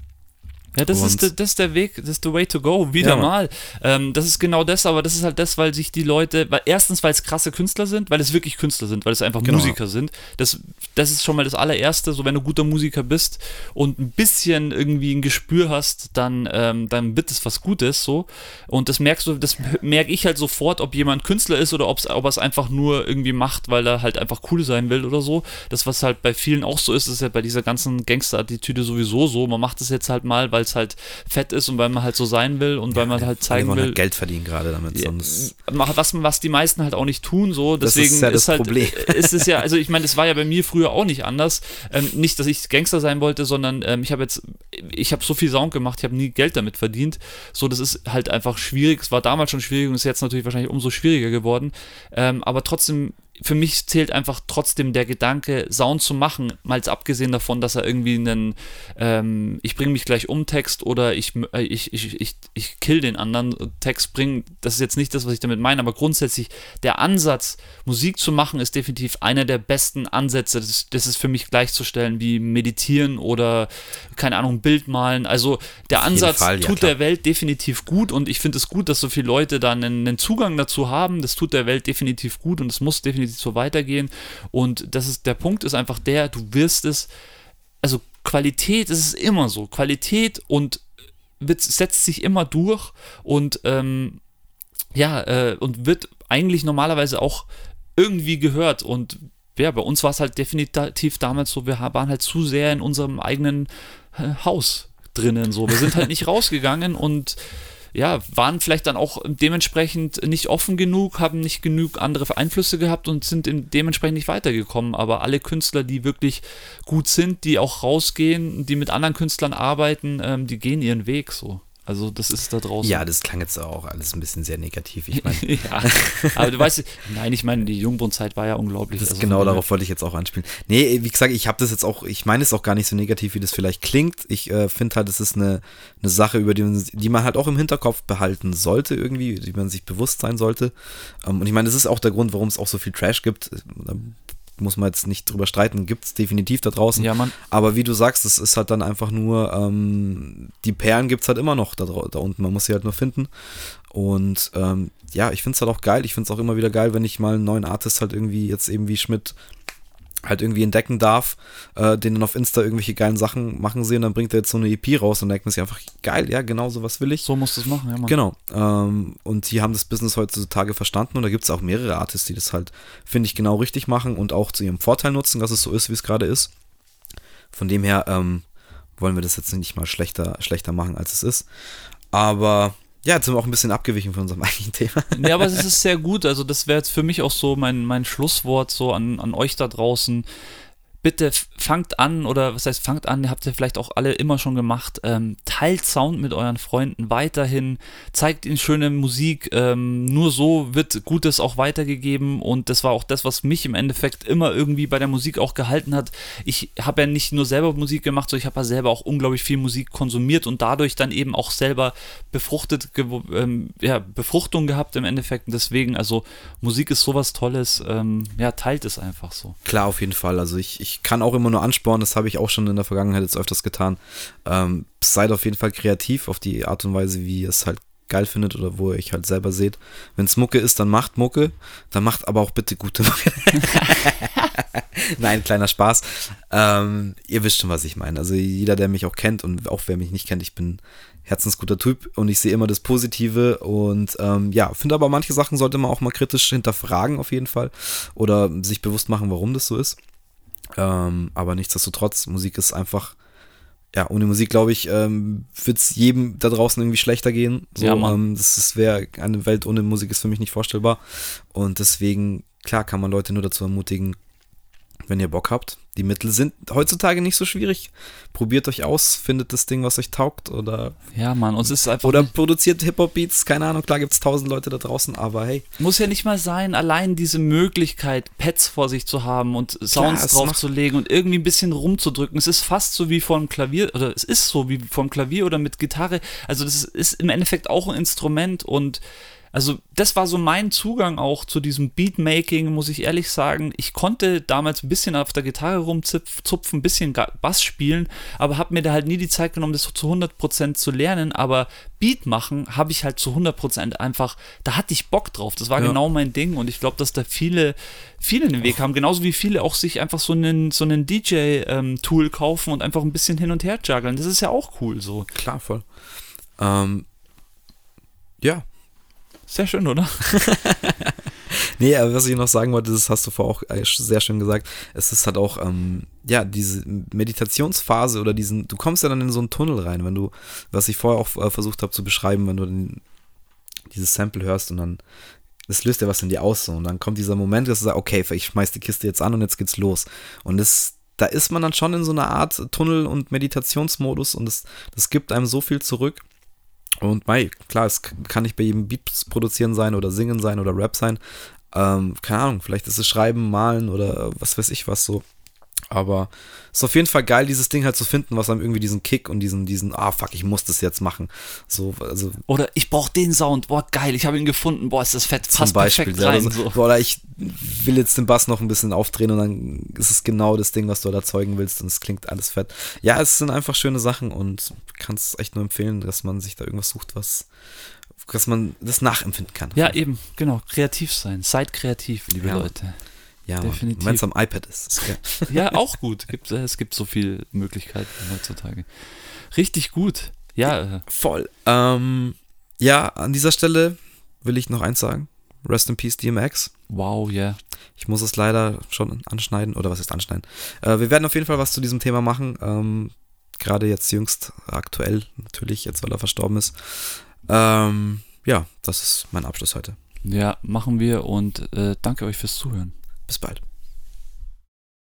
ja, das ist, der, das ist der Weg, das ist the way to go, wieder ja, mal. Ähm, das ist genau das, aber das ist halt das, weil sich die Leute, weil erstens, weil es krasse Künstler sind, weil es wirklich Künstler sind, weil es einfach genau. Musiker sind. Das, das ist schon mal das allererste, so wenn du guter Musiker bist und ein bisschen irgendwie ein Gespür hast, dann, ähm, dann wird es was Gutes, so. Und das merkst du, das merke ich halt sofort, ob jemand Künstler ist oder ob er es einfach nur irgendwie macht, weil er halt einfach cool sein will oder so. Das, was halt bei vielen auch so ist, ist ja bei dieser ganzen Gangster-Attitüde sowieso so. Man macht es jetzt halt mal, weil es halt fett ist und weil man halt so sein will und weil man halt zeigen will. Halt Geld verdienen gerade damit. Sonst was, was die meisten halt auch nicht tun, so. Deswegen das ist, ja das ist halt, Problem. ist es ja, also ich meine, das war ja bei mir früher auch nicht anders. Ähm, nicht, dass ich Gangster sein wollte, sondern ähm, ich habe jetzt, ich habe so viel Sound gemacht, ich habe nie Geld damit verdient. So, das ist halt einfach schwierig. Es war damals schon schwierig und ist jetzt natürlich wahrscheinlich umso schwieriger geworden. Ähm, aber trotzdem für mich zählt einfach trotzdem der Gedanke, Sound zu machen, mal abgesehen davon, dass er irgendwie einen ähm, Ich bringe mich gleich um Text oder ich, äh, ich, ich, ich, ich kill den anderen Text bringen. Das ist jetzt nicht das, was ich damit meine, aber grundsätzlich der Ansatz, Musik zu machen, ist definitiv einer der besten Ansätze. Das, das ist für mich gleichzustellen wie Meditieren oder, keine Ahnung, Bild malen. Also der Ansatz Fall, tut ja, der Welt definitiv gut und ich finde es gut, dass so viele Leute dann einen, einen Zugang dazu haben. Das tut der Welt definitiv gut und es muss definitiv so weitergehen. Und das ist, der Punkt ist einfach der, du wirst es, also Qualität ist es immer so. Qualität und wird, setzt sich immer durch und ähm, ja, äh, und wird eigentlich normalerweise auch irgendwie gehört. Und ja, bei uns war es halt definitiv damals so, wir waren halt zu sehr in unserem eigenen äh, Haus drinnen. So. Wir sind halt nicht rausgegangen und ja, waren vielleicht dann auch dementsprechend nicht offen genug, haben nicht genug andere Einflüsse gehabt und sind dementsprechend nicht weitergekommen. Aber alle Künstler, die wirklich gut sind, die auch rausgehen, die mit anderen Künstlern arbeiten, ähm, die gehen ihren Weg so. Also das ist da draußen. Ja, das klang jetzt auch alles ein bisschen sehr negativ. Ich meine, ja, aber du weißt, nein, ich meine, die Jungbrunnzeit war ja unglaublich. Also genau darauf wollte ich jetzt auch anspielen. Nee, wie gesagt, ich habe das jetzt auch, ich meine es auch gar nicht so negativ, wie das vielleicht klingt. Ich äh, finde halt, es ist eine, eine Sache, über die man, die man halt auch im Hinterkopf behalten sollte irgendwie, die man sich bewusst sein sollte. Ähm, und ich meine, das ist auch der Grund, warum es auch so viel Trash gibt. Da muss man jetzt nicht drüber streiten, gibt es definitiv da draußen. Ja, Mann. Aber wie du sagst, es ist halt dann einfach nur, ähm, die Perlen gibt es halt immer noch da, da unten, man muss sie halt nur finden. Und ähm, ja, ich finde es halt auch geil. Ich finde es auch immer wieder geil, wenn ich mal einen neuen Artist halt irgendwie jetzt eben wie Schmidt halt irgendwie entdecken darf, äh, den dann auf Insta irgendwelche geilen Sachen machen sehen, dann bringt er jetzt so eine EP raus und denkt man sich einfach, geil, ja, genau so was will ich. So muss das machen, ja, Mann. Genau. Ähm, und die haben das Business heutzutage verstanden und da gibt es auch mehrere Artists, die das halt, finde ich, genau richtig machen und auch zu ihrem Vorteil nutzen, dass es so ist, wie es gerade ist. Von dem her ähm, wollen wir das jetzt nicht mal schlechter, schlechter machen, als es ist. Aber ja, jetzt sind wir auch ein bisschen abgewichen von unserem eigentlichen Thema. Ja, aber es ist sehr gut. Also, das wäre jetzt für mich auch so mein, mein Schlusswort so an, an euch da draußen bitte fangt an, oder was heißt fangt an, habt ihr vielleicht auch alle immer schon gemacht, ähm, teilt Sound mit euren Freunden weiterhin, zeigt ihnen schöne Musik, ähm, nur so wird Gutes auch weitergegeben und das war auch das, was mich im Endeffekt immer irgendwie bei der Musik auch gehalten hat. Ich habe ja nicht nur selber Musik gemacht, sondern ich habe ja selber auch unglaublich viel Musik konsumiert und dadurch dann eben auch selber befruchtet, ähm, ja, Befruchtung gehabt im Endeffekt und deswegen, also Musik ist sowas Tolles, ähm, ja, teilt es einfach so. Klar, auf jeden Fall, also ich, ich kann auch immer nur anspornen, das habe ich auch schon in der Vergangenheit jetzt öfters getan. Ähm, seid auf jeden Fall kreativ auf die Art und Weise, wie ihr es halt geil findet oder wo ihr euch halt selber seht. Wenn es Mucke ist, dann macht Mucke, dann macht aber auch bitte gute Mucke. Nein, kleiner Spaß. Ähm, ihr wisst schon, was ich meine. Also jeder, der mich auch kennt und auch wer mich nicht kennt, ich bin herzensguter Typ und ich sehe immer das Positive und ähm, ja, finde aber manche Sachen sollte man auch mal kritisch hinterfragen auf jeden Fall oder sich bewusst machen, warum das so ist. Ähm, aber nichtsdestotrotz, Musik ist einfach, ja, ohne Musik, glaube ich, ähm, wird es jedem da draußen irgendwie schlechter gehen. So, ja, ähm, das, das wäre eine Welt ohne Musik ist für mich nicht vorstellbar. Und deswegen, klar, kann man Leute nur dazu ermutigen, wenn ihr Bock habt. Die Mittel sind heutzutage nicht so schwierig. Probiert euch aus, findet das Ding, was euch taugt oder. Ja, Mann, uns ist einfach. Oder produziert Hip-Hop-Beats, keine Ahnung, klar gibt es tausend Leute da draußen, aber hey. Muss ja nicht mal sein, allein diese Möglichkeit, Pads vor sich zu haben und Sounds klar, draufzulegen und irgendwie ein bisschen rumzudrücken. Es ist fast so wie einem Klavier, oder es ist so wie einem Klavier oder mit Gitarre. Also, das ist im Endeffekt auch ein Instrument und also das war so mein Zugang auch zu diesem Beatmaking, muss ich ehrlich sagen. Ich konnte damals ein bisschen auf der Gitarre rumzupfen, ein bisschen Bass spielen, aber habe mir da halt nie die Zeit genommen, das zu 100% zu lernen. Aber Beat machen habe ich halt zu 100% einfach, da hatte ich Bock drauf. Das war ja. genau mein Ding und ich glaube, dass da viele, viele den Weg haben. Genauso wie viele auch sich einfach so einen, so einen DJ-Tool ähm, kaufen und einfach ein bisschen hin und her juggeln. Das ist ja auch cool so. Klar, voll. Ähm, ja, sehr schön, oder? nee, aber was ich noch sagen wollte, das hast du vorher auch äh, sehr schön gesagt. Es ist halt auch, ähm, ja, diese Meditationsphase oder diesen, du kommst ja dann in so einen Tunnel rein, wenn du, was ich vorher auch äh, versucht habe zu beschreiben, wenn du den, dieses Sample hörst und dann, das löst ja was in dir aus so, und dann kommt dieser Moment, dass du sagst, okay, ich schmeiß die Kiste jetzt an und jetzt geht's los. Und das, da ist man dann schon in so einer Art Tunnel- und Meditationsmodus und das, das gibt einem so viel zurück. Und mei, klar, es kann nicht bei jedem Beats produzieren sein oder singen sein oder Rap sein. Ähm, keine Ahnung, vielleicht ist es Schreiben, Malen oder was weiß ich was so. Aber es ist auf jeden Fall geil, dieses Ding halt zu finden, was einem irgendwie diesen Kick und diesen, diesen, ah fuck, ich muss das jetzt machen. So, also. Oder ich brauche den Sound, boah, geil, ich habe ihn gefunden, boah, ist das fett, passt Beispiel, perfekt rein. Ja, so. Oder ich will jetzt den Bass noch ein bisschen aufdrehen und dann ist es genau das Ding, was du da erzeugen willst und es klingt alles fett. Ja, es sind einfach schöne Sachen und kann es echt nur empfehlen, dass man sich da irgendwas sucht, was, dass man das nachempfinden kann. Ja, eben, genau, kreativ sein. Seid kreativ, liebe ja. Leute. Ja, definitiv. Wenn es am iPad ist. ja, auch gut. Gibt, es gibt so viele Möglichkeiten heutzutage. Richtig gut. Ja. Äh. Voll. Ähm, ja, an dieser Stelle will ich noch eins sagen. Rest in Peace DMX. Wow, ja. Yeah. Ich muss es leider schon anschneiden, oder was ist anschneiden? Äh, wir werden auf jeden Fall was zu diesem Thema machen. Ähm, Gerade jetzt jüngst, aktuell natürlich, jetzt weil er verstorben ist. Ähm, ja, das ist mein Abschluss heute. Ja, machen wir und äh, danke euch fürs Zuhören. Bis bald.